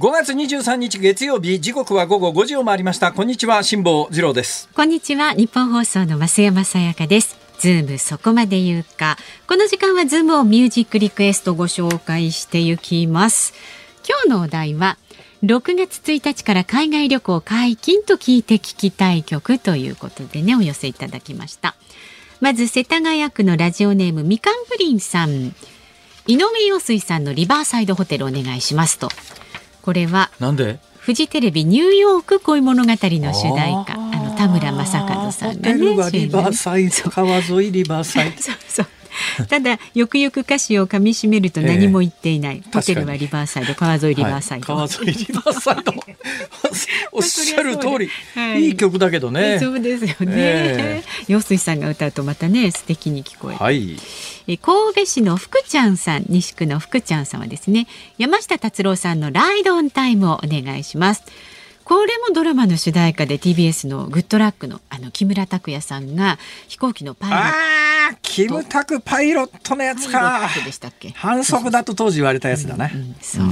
5月23日月曜日時刻は午後5時を回りました。こんにちは辛坊治郎です。こんにちはニッポン放送の増山さやかです。ズームそこまで言うか。この時間はズームオンミュージックリクエストご紹介していきます。今日のお題は6月1日から海外旅行解禁と聞いて聞きたい曲ということでねお寄せいただきました。まず世田谷区のラジオネームみかんプリンさん。井上陽水さんのリバーサイドホテルお願いしますと。これはなんで？フジテレビニューヨーク恋物語の主題歌。あの田村正和さんがねリバーサイド川沿いリバーサイド そうそう ただよくよく歌詞を噛み締めると何も言っていない、えー、ホテルはリバーサイド川沿いリバーサイド、はい、川沿いリバーサイド。おっしゃる通り、はい、いい曲だけどね。そうですよね、えー、陽水さんが歌うとまたね素敵に聞こえる、はい、え神戸市の福ちゃんさん西区の福ちゃんさんはですね山下達郎さんの Ride on Time をお願いします。これもドラマの主題歌で TBS のグッドラックのあの木村拓哉さんが飛行機のパイロット。あキムタクパイロットのやつか。反則だと当時言われたやつだね、うんうん、そう、うん、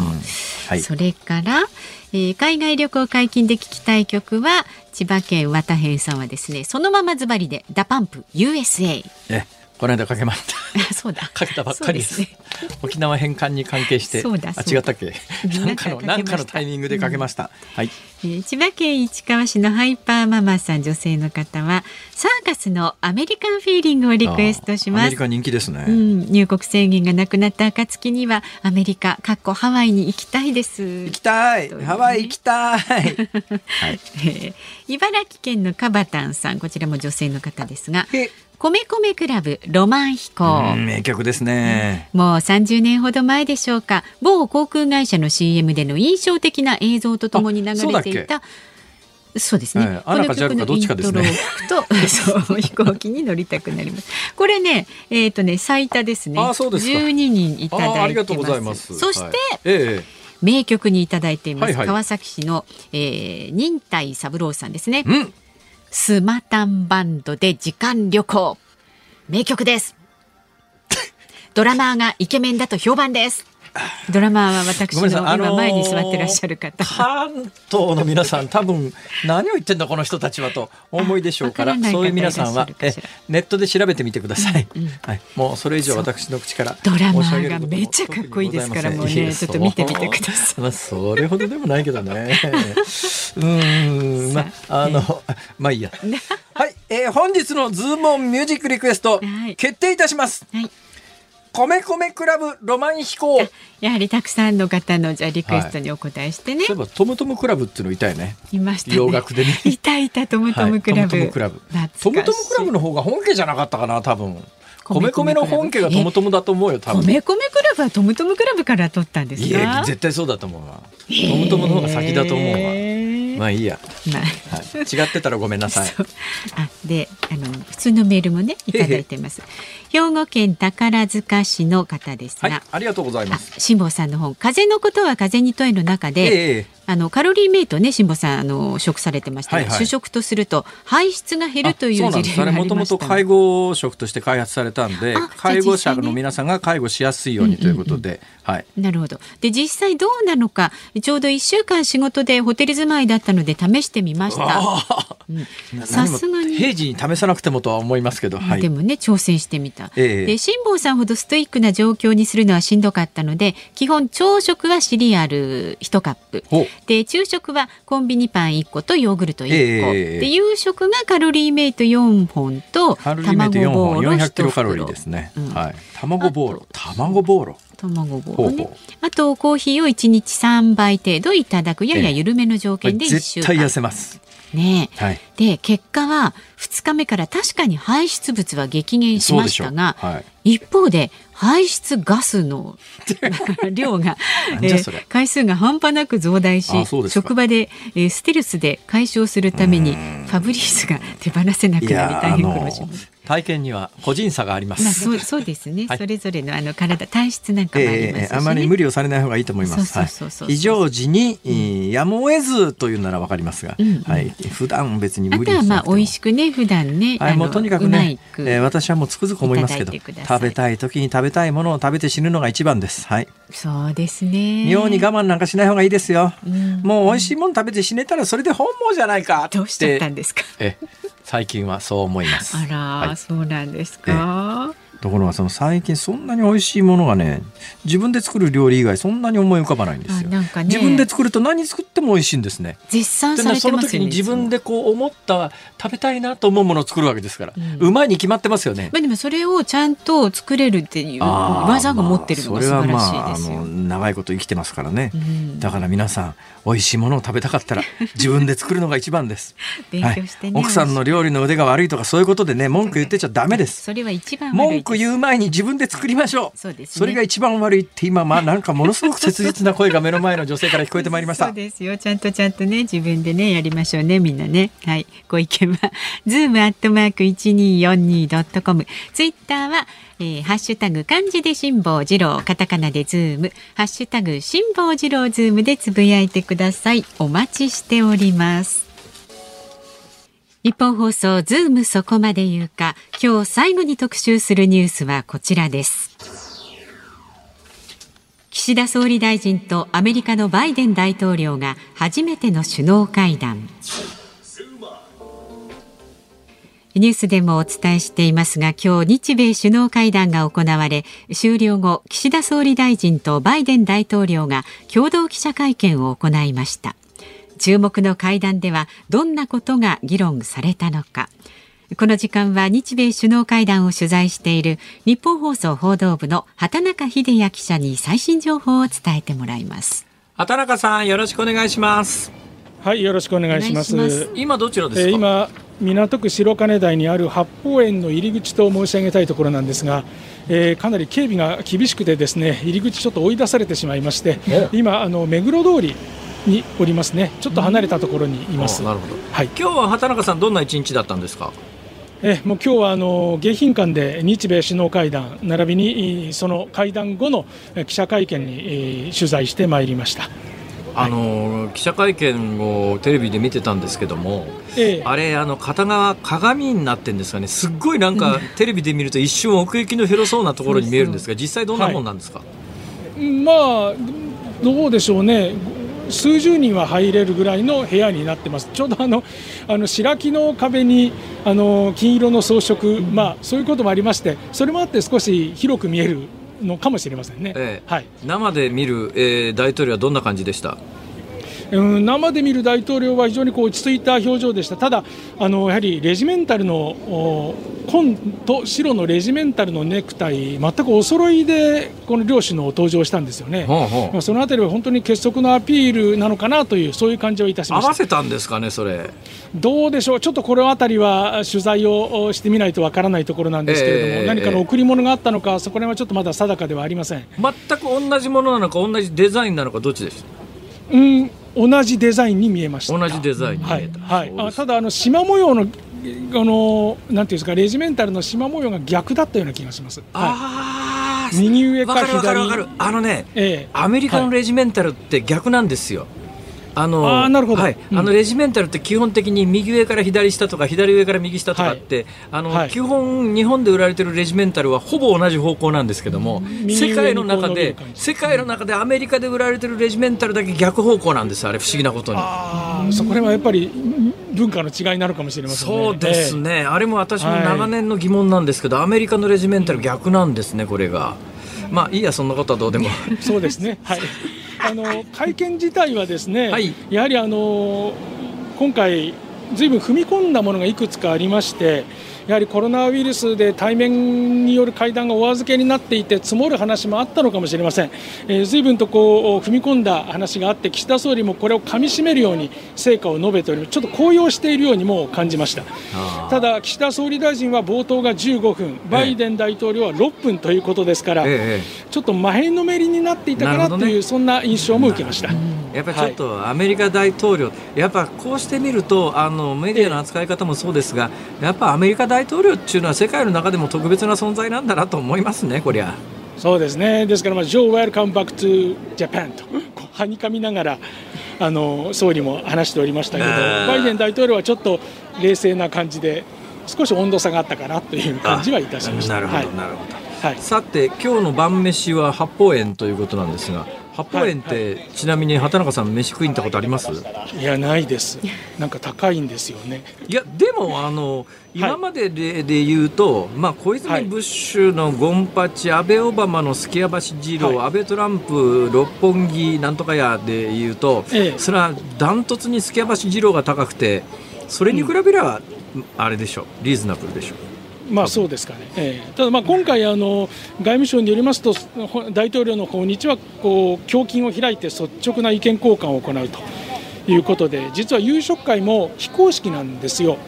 はい、それから、えー、海外旅行解禁で聞きたい曲は千葉県綿編さんはですねそのままズバリでダパンプ USA えこの間かけました。そうだ。かけたばっかりです。ですね、沖縄返還に関係して。そうだあ、違ったっけ？なんかの、なんかのタイミングでかけました。うん、はい、えー。千葉県市川市のハイパーママさん、女性の方は。サーカスのアメリカンフィーリングをリクエストします。アメリカ人気ですね。うん、入国制限がなくなった暁には、アメリカ、かっこハワイに行きたいです。行きたい。ハワイ行きたい。はい、えー、茨城県のカバタンさん、こちらも女性の方ですが。米米クラブロマン飛行名曲ですね、もう30年ほど前でしょうか某航空会社の CM での印象的な映像とともに流れていたそうですね。はい、この曲のイントロを聞くと、そう飛行機に乗りたくなります。これね、えっ、ー、とね最多ですね。あそうです12人いただいてます。そして、はいええ、名曲にいただいています。はいはい、川崎市の、えー、忍耐三郎さんですね。うんスマタンバンドで時間旅行。名曲です。ドラマーがイケメンだと評判です。ドラマーは私の今前に座ってらっしゃる方、関東の皆さん多分何を言ってんだこの人たちはと思いでしょうからそういう皆さんはえネットで調べてみてください、うんうん、はい、もうそれ以上私の口からドラマーがめっちゃかっこいいです。からもうねちょっと見てみてください。まあそれほどでもないけどね。うんまああのまあいいや。はい、えー、本日のズームオンミュージックリクエスト、はい、決定いたします、はい米米クラブロマン飛行。やはりたくさんの方のじゃリクエストにお答えしてね、はい、トムトムクラブっていうのいたよね。いました、ね、洋楽でね。いたいたトムトムクラブ、はい、トムトムクラブ。トムトムクラブの方が本家じゃなかったかな多分。米米の本家がトムトムだと思うよ多分。米米クラブはトムトムクラブから取ったんですか？いや絶対そうだと思うわ。トムトムの方が先だと思うわまあいいや、まあ。はい、違ってたらごめんなさい。あであの普通のメールもねいただいてます。兵庫県宝塚市の方ですが、はい、ありがとうございます。辛坊さんの本風のことは風に問えの中で、えー、あのカロリーメイトね辛坊さんあの食されてました、はいはい、主食とすると排出が減るという事例がありましたもともと介護食として開発されたんで介護者の皆さんが介護しやすいようにということで、はい。なるほど。で実際どうなのかちょうど一週間仕事でホテル住まいだったので試してみました。さすがに。平時に試さなくてもとは思いますけど、はい、でもね挑戦してみた、ええ、で辛坊さんほどストイックな状況にするのはしんどかったので基本朝食はシリアル1カップで昼食はコンビニパン1個とヨーグルト1個、えー、で夕食がカロリーメイト4本と卵ボーロ1キロカロリーですね、うん、はい、卵ボーロ卵ボーロ卵ボーロね。あとコーヒーを1日3杯程度いただく。やや緩めの条件で1週間、絶対痩せますね、はい、で結果は2日目から確かに排出物は激減しましたが、はい、一方で排出ガスの 量が、えー、回数が半端なく増大し職場で、えー、ステルスで解消するためにファブリースが手放せなくなり大変苦労します。体験には個人差があります。まあ、そうそうですね、はい、それぞれのあの体体質なんかもあります、ね、えー、あまり無理をされない方がいいと思います。非常時に、うん、やむを得ずというならわかりますが、うん。うん、はい、普段別に無理あとはまあ美味しくね普段ね、はい、もうとにかくね、えー、私はもうつくづく思いますけど、食べたい時に食べたいものを食べて死ぬのが一番です。はい。そうですね。妙に我慢なんかしない方がいいですよ、うん、もう美味しいもの食べて死ねたらそれで本望じゃないかどうしちゃったんですか？え最近はそう思いますあら、はい、そうなんですか、ところがその最近そんなに美味しいものがね自分で作る料理以外そんなに思い浮かばないんですよ。ね、自分で作ると何作っても美味しいんですね。絶賛されてますよね。その時に自分でこう思った食べたいなと思うものを作るわけですから、うん、うまいに決まってますよね。まあでもそれをちゃんと作れるっていう技が持ってるのが素晴らしいですよ。まあ、あの長いこと生きてますからね。うん、だから皆さん美味しいものを食べたかったら自分で作るのが一番です。勉強してね、はい、奥さんの料理の腕が悪いとかそういうことでね文句言ってちゃダメです。それは一番文句言う前に自分で作りましょう。そうです、ね、それが一番悪いって今まあなんかものすごく切実な声が目の前の女性から聞こえてまいりました。そうですよ。ちゃんとちゃんとね自分でねやりましょうねみんなね。はい。ご意見はズームアットマーク一二四二ドットコム。ツイッターはえー、ハッシュタグ漢字で辛坊治郎カタカナでズーム。ハッシュタグ辛坊治郎ズームでつぶやいてください。お待ちしております。ニッポン放送ズームそこまで言うか。今日最後に特集するニュースはこちらです。岸田総理大臣とアメリカのバイデン大統領が初めての首脳会談。ニュースでもお伝えしていますが今日日米首脳会談が行われ終了後岸田総理大臣とバイデン大統領が共同記者会見を行いました。注目の会談ではどんなことが議論されたのか。この時間は日米首脳会談を取材している日本放送報道部の畑中秀也記者に最新情報を伝えてもらいます。畑中さんよろしくお願いします。はいよろしくお願いします。今どちらですか、えー、今港区白金台にある八芳園の入り口と申し上げたいところなんですが、えー、かなり警備が厳しくてですね入り口ちょっと追い出されてしまいまして今あの目黒通りにおりますね。ちょっと離れたところにいます、なるほど、はい、今日は畑中さんどんな一日だったんですか？えもう今日はあの迎賓館で日米首脳会談並びにその会談後の記者会見に取材してまいりました。あの記者会見をテレビで見てたんですけども、ええ、あれあの片側鏡になってんですかね。すっごいなんかテレビで見ると一瞬奥行きの広そうなところに見えるんですが実際どんなもんなんですか、はい、まあどうでしょうね。数十人は入れるぐらいの部屋になってます、ちょうどあのあの白木の壁にあの金色の装飾、まあ、そういうこともありまして、それもあって少し広く見えるのかもしれませんね、ええ、はい、生で見る、えー、大統領はどんな感じでした？うん、生で見る大統領は非常にこう落ち着いた表情でした、ただ、あのやはりレジメンタルの紺と白のレジメンタルのネクタイ、全くお揃いでこの両首脳登場したんですよね、ほうほう。そのあたりは本当に結束のアピールなのかなという、そういう感じをいたしまし合わせたんですかね、それ。どうでしょう、ちょっとこのあたりは取材をしてみないとわからないところなんですけれども、えー、何かの贈り物があったのか、そこら辺はちょっとまだ定かではありません。全く同じものなのか、同じデザインなのか、どっちですうん同じデザインに見えました。同じデザインに見えた、はい、はい、あただあの縞模様のあのなんていうんですかレジメンタルの縞模様が逆だったような気がします。ああ、右上か左あのね、ええ、アメリカのレジメンタルって逆なんですよ。あのあなるほど、はい、うん、あのレジメンタルって基本的に右上から左下とか左上から右下とかって、はい、あの、はい、基本日本で売られてるレジメンタルはほぼ同じ方向なんですけども、世界の中で世界の中でアメリカで売られてるレジメンタルだけ逆方向なんですあれ不思議なことに。あそこらはやっぱり文化の違いなのかもしれません、ね、そうですね、えー、あれも私も長年の疑問なんですけど、アメリカのレジメンタル逆なんですねこれが。まあいいやそんなことはどうでも。そうですね。はい。あの会見自体はですね、はい、やはりあの今回ずいぶん踏み込んだものがいくつかありましてやはりコロナウイルスで対面による会談がお預けになっていて積もる話もあったのかもしれません、えー、随分とこう踏み込んだ話があって岸田総理もこれをかみしめるように成果を述べておりちょっと高揚しているようにも感じました。ただ岸田総理大臣は冒頭が15分バイデン大統領は6分ということですから、ええ、ちょっと真辺のめりになっていたかなという、ね、そんな印象も受けました。やっぱりちょっとアメリカ大統領、はい、やっぱこうしてみるとあのメディアの扱い方もそうですが、やっぱアメリカ大統領っていうのは世界の中でも特別な存在なんだなと思いますね、こりゃ。そうですね。ですから、まあ、 Joe, welcome back to Japan とはにかみながらあの総理も話しておりましたけど、バイデン大統領はちょっと冷静な感じで少し温度差があったかなという感じはいたしました。なるほど、はい、なるほどはい、さて今日の晩飯は八芳園ということなんですが八芳園って、はいはい、ちなみに畑中さん飯食いに行ったことあります？いやないです。なんか高いんですよね。いやでもあの今までで,、で言うと、まあ、小泉ブッシュのゴンパチ、安倍オバマのすき家橋二郎、はい、安倍トランプ六本木なんとかやで言うと、ええ、それはダントツにすき家橋二郎が高くてそれに比べれば、うん、あれでしょうリーズナブルでしょ。うまあそうですかね、えー、ただまあ今回あの、外務省によりますと、大統領の訪日はこう胸筋を開いて率直な意見交換を行うと。いうことで、実は夕食会も非公式なんですよ。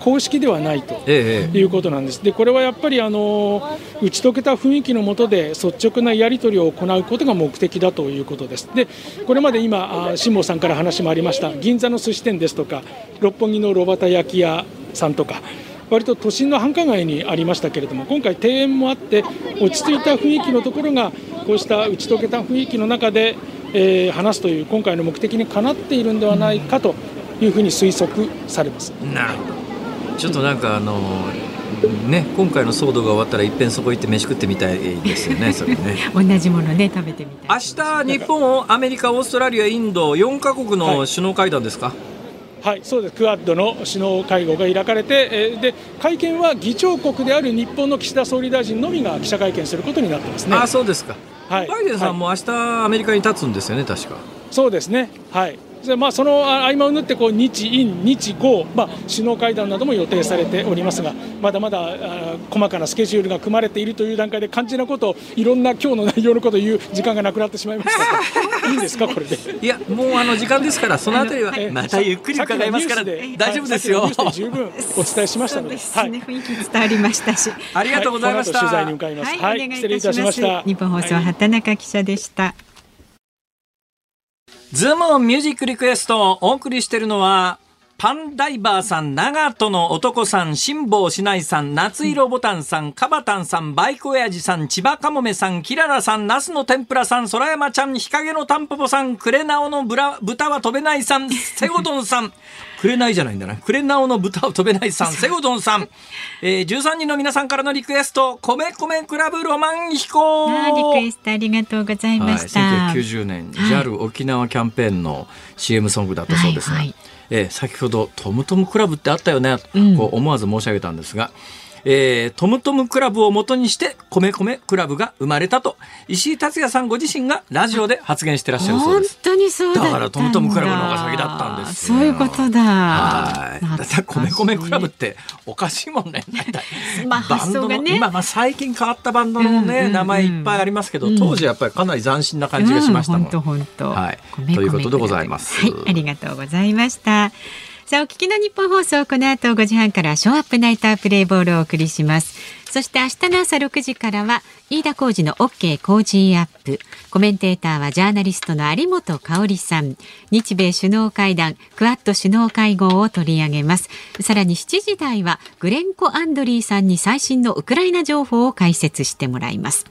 公式ではないと。いうことなんです。でこれはやっぱりあの打ち解けた雰囲気の下で率直なやり取りを行うことが目的だということです。でこれまで今辛坊さんから話もありました。銀座の寿司店ですとか六本木の炉端焼き屋さんとか割と都心の繁華街にありましたけれども今回庭園もあって落ち着いた雰囲気のところがこうした打ち解けた雰囲気の中で、えー、話すという今回の目的にかなっているんではないかというふうに推測されます。なるほどちょっとなんかあのね、今回の騒動が終わったらいっぺんそこ行って飯食ってみたいですよね、それね。同じものね、食べてみたい。明日、日本、アメリカ、オーストラリア、インド、4か国の首脳会談ですか、はいはいそうです。クアッドの首脳会合が開かれて、えー、で会見は議長国である日本の岸田総理大臣のみが記者会見することになってますね。あそうですか、はい、バイデンさんも明日、アメリカに立つんですよね、確か。そうですね、はいまあ、その合間を縫ってこう日印、日豪、まあ、首脳会談なども予定されておりますがまだまだ細かなスケジュールが組まれているという段階で肝心なことをいろんな今日の内容のことを言う時間がなくなってしまいました。いいんですかこれで？いやもうあの時間ですからそのあたりはまたゆっくり伺いますから大丈夫ですよ、十分お伝えしましたので、はい、雰囲気伝わりましたし。ありがとうございました、取材に向かいます、はい、失礼いたしました。日本放送畑中記者でした、ズームオンミュージックリクエストをお送りしているのは、パンダイバーさん、長門の男さん、辛抱しないさん、夏色ボタンさん、かばたんさん、バイク親父さん、千葉かもめさん、きららさん、ナスの天ぷらさん、空山ちゃん、日陰のたんぽぽさん、クレナオのブラ豚は飛べないさん、セゴドンさん、くれないじゃないんだな。くれなおの豚を飛べないさん、セゴドンさん、えー、13人の皆さんからのリクエスト、米米クラブロマン飛行。リクエストありがとうございました。はい、1990年、JAL 沖縄キャンペーンの CM ソングだったそうですが、はいはい、えー、先ほどトムトムクラブってあったよね、うん、こう思わず申し上げたんですが、えー、トムトムクラブを元にして米米クラブが生まれたと。石井達也さんご自身がラジオで発言してらっしゃるそうです。本当にそうだからトムトムクラブの方が先だったんですそういうことだ。はい。だって米米クラブっておかしいもんね。まあ、バンドの、ね、今、まあ、最近変わったバンドのね、うんうんうん、名前いっぱいありますけど、当時やっぱりかなり斬新な感じがしましたもん、本当本当。はい。ということでございます。はい。ありがとうございましたさあ、お聞きの日本放送、この後5時半からショーアップナイタープレイボールをお送りします。そして明日の朝6時からは、飯田浩司の OK Cozy up。コメンテーターはジャーナリストの有本香里さん。日米首脳会談、クアッド首脳会合を取り上げます。さらに7時台は、グレンコ・アンドリーさんに最新のウクライナ情報を解説してもらいます。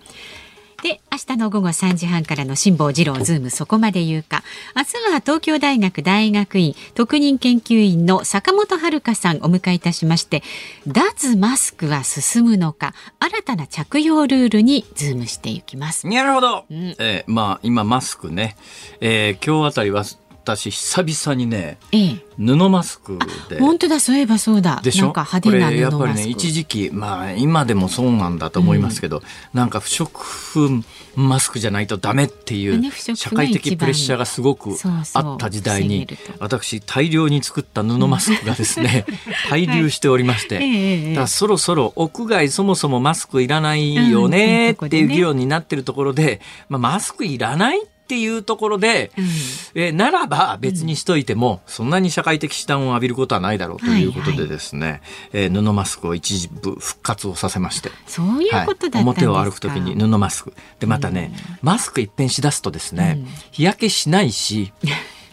で明日の午後3時半からの辛坊治郎ズームそこまで言うか。明日は東京大学大学院特任研究員の坂本遥さんお迎えいたしまして脱マスクは進むのか新たな着用ルールにズームしていきます。なるほど、うん、えー、まあ今マスクね、えー、今日あたりは私久々にね、ええ、布マスクで。本当だそういえばそうだ。でしょ？派手なやっぱりね一時期まあ今でもそうなんだと思いますけど、うん、なんか不織布マスクじゃないとダメっていう社会的プレッシャーがすごくあった時代に私大量に作った布マスクがですね 滞留しておりまして、はい、だそろそろ屋外そもそもマスクいらないよねっていう議論になってるところで、まあ、マスクいらないっていうところで、うん、えならば別にしといても、そんなに社会的負担を浴びることはないだろうということでですね、はい。はい、えー、布マスクを一部復活をさせましてそういうことだ、はい、表を歩くときに布マスク。でまたね、うん、マスク一変しだすとですね、うん、日焼けしないし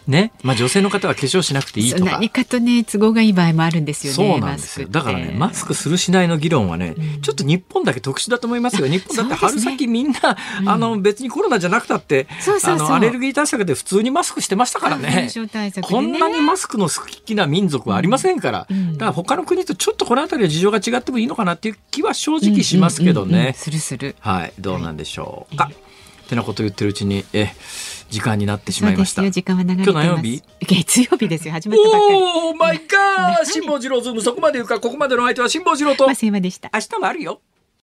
ね、まあ女性の方は化粧しなくていいとか。何かとね、都合がいい場合もあるんですよね。そうなんですよ。だからね、マスクするしないの議論はね、うん、ちょっと日本だけ特殊だと思いますよ。日本だって春先みんな、ね、あの別にコロナじゃなくたって、あのアレルギー対策で普通にマスクしてましたからね。ねこんなにマスクの好きな民族はありませんから。うん、だから他の国とちょっとこの辺りは事情が違ってもいいのかなっていう気は正直しますけどね。するする。はい、どうなんでしょうか。はい、ってなこと言ってるうちに、え。時間になってしまいました。時間は長い。今日何曜日？月曜日ですよ。始まったばっかり。おーマイガー辛坊治郎ズームそこまで言うかここまでの相手は辛坊治郎と増山でした。明日もあるよ。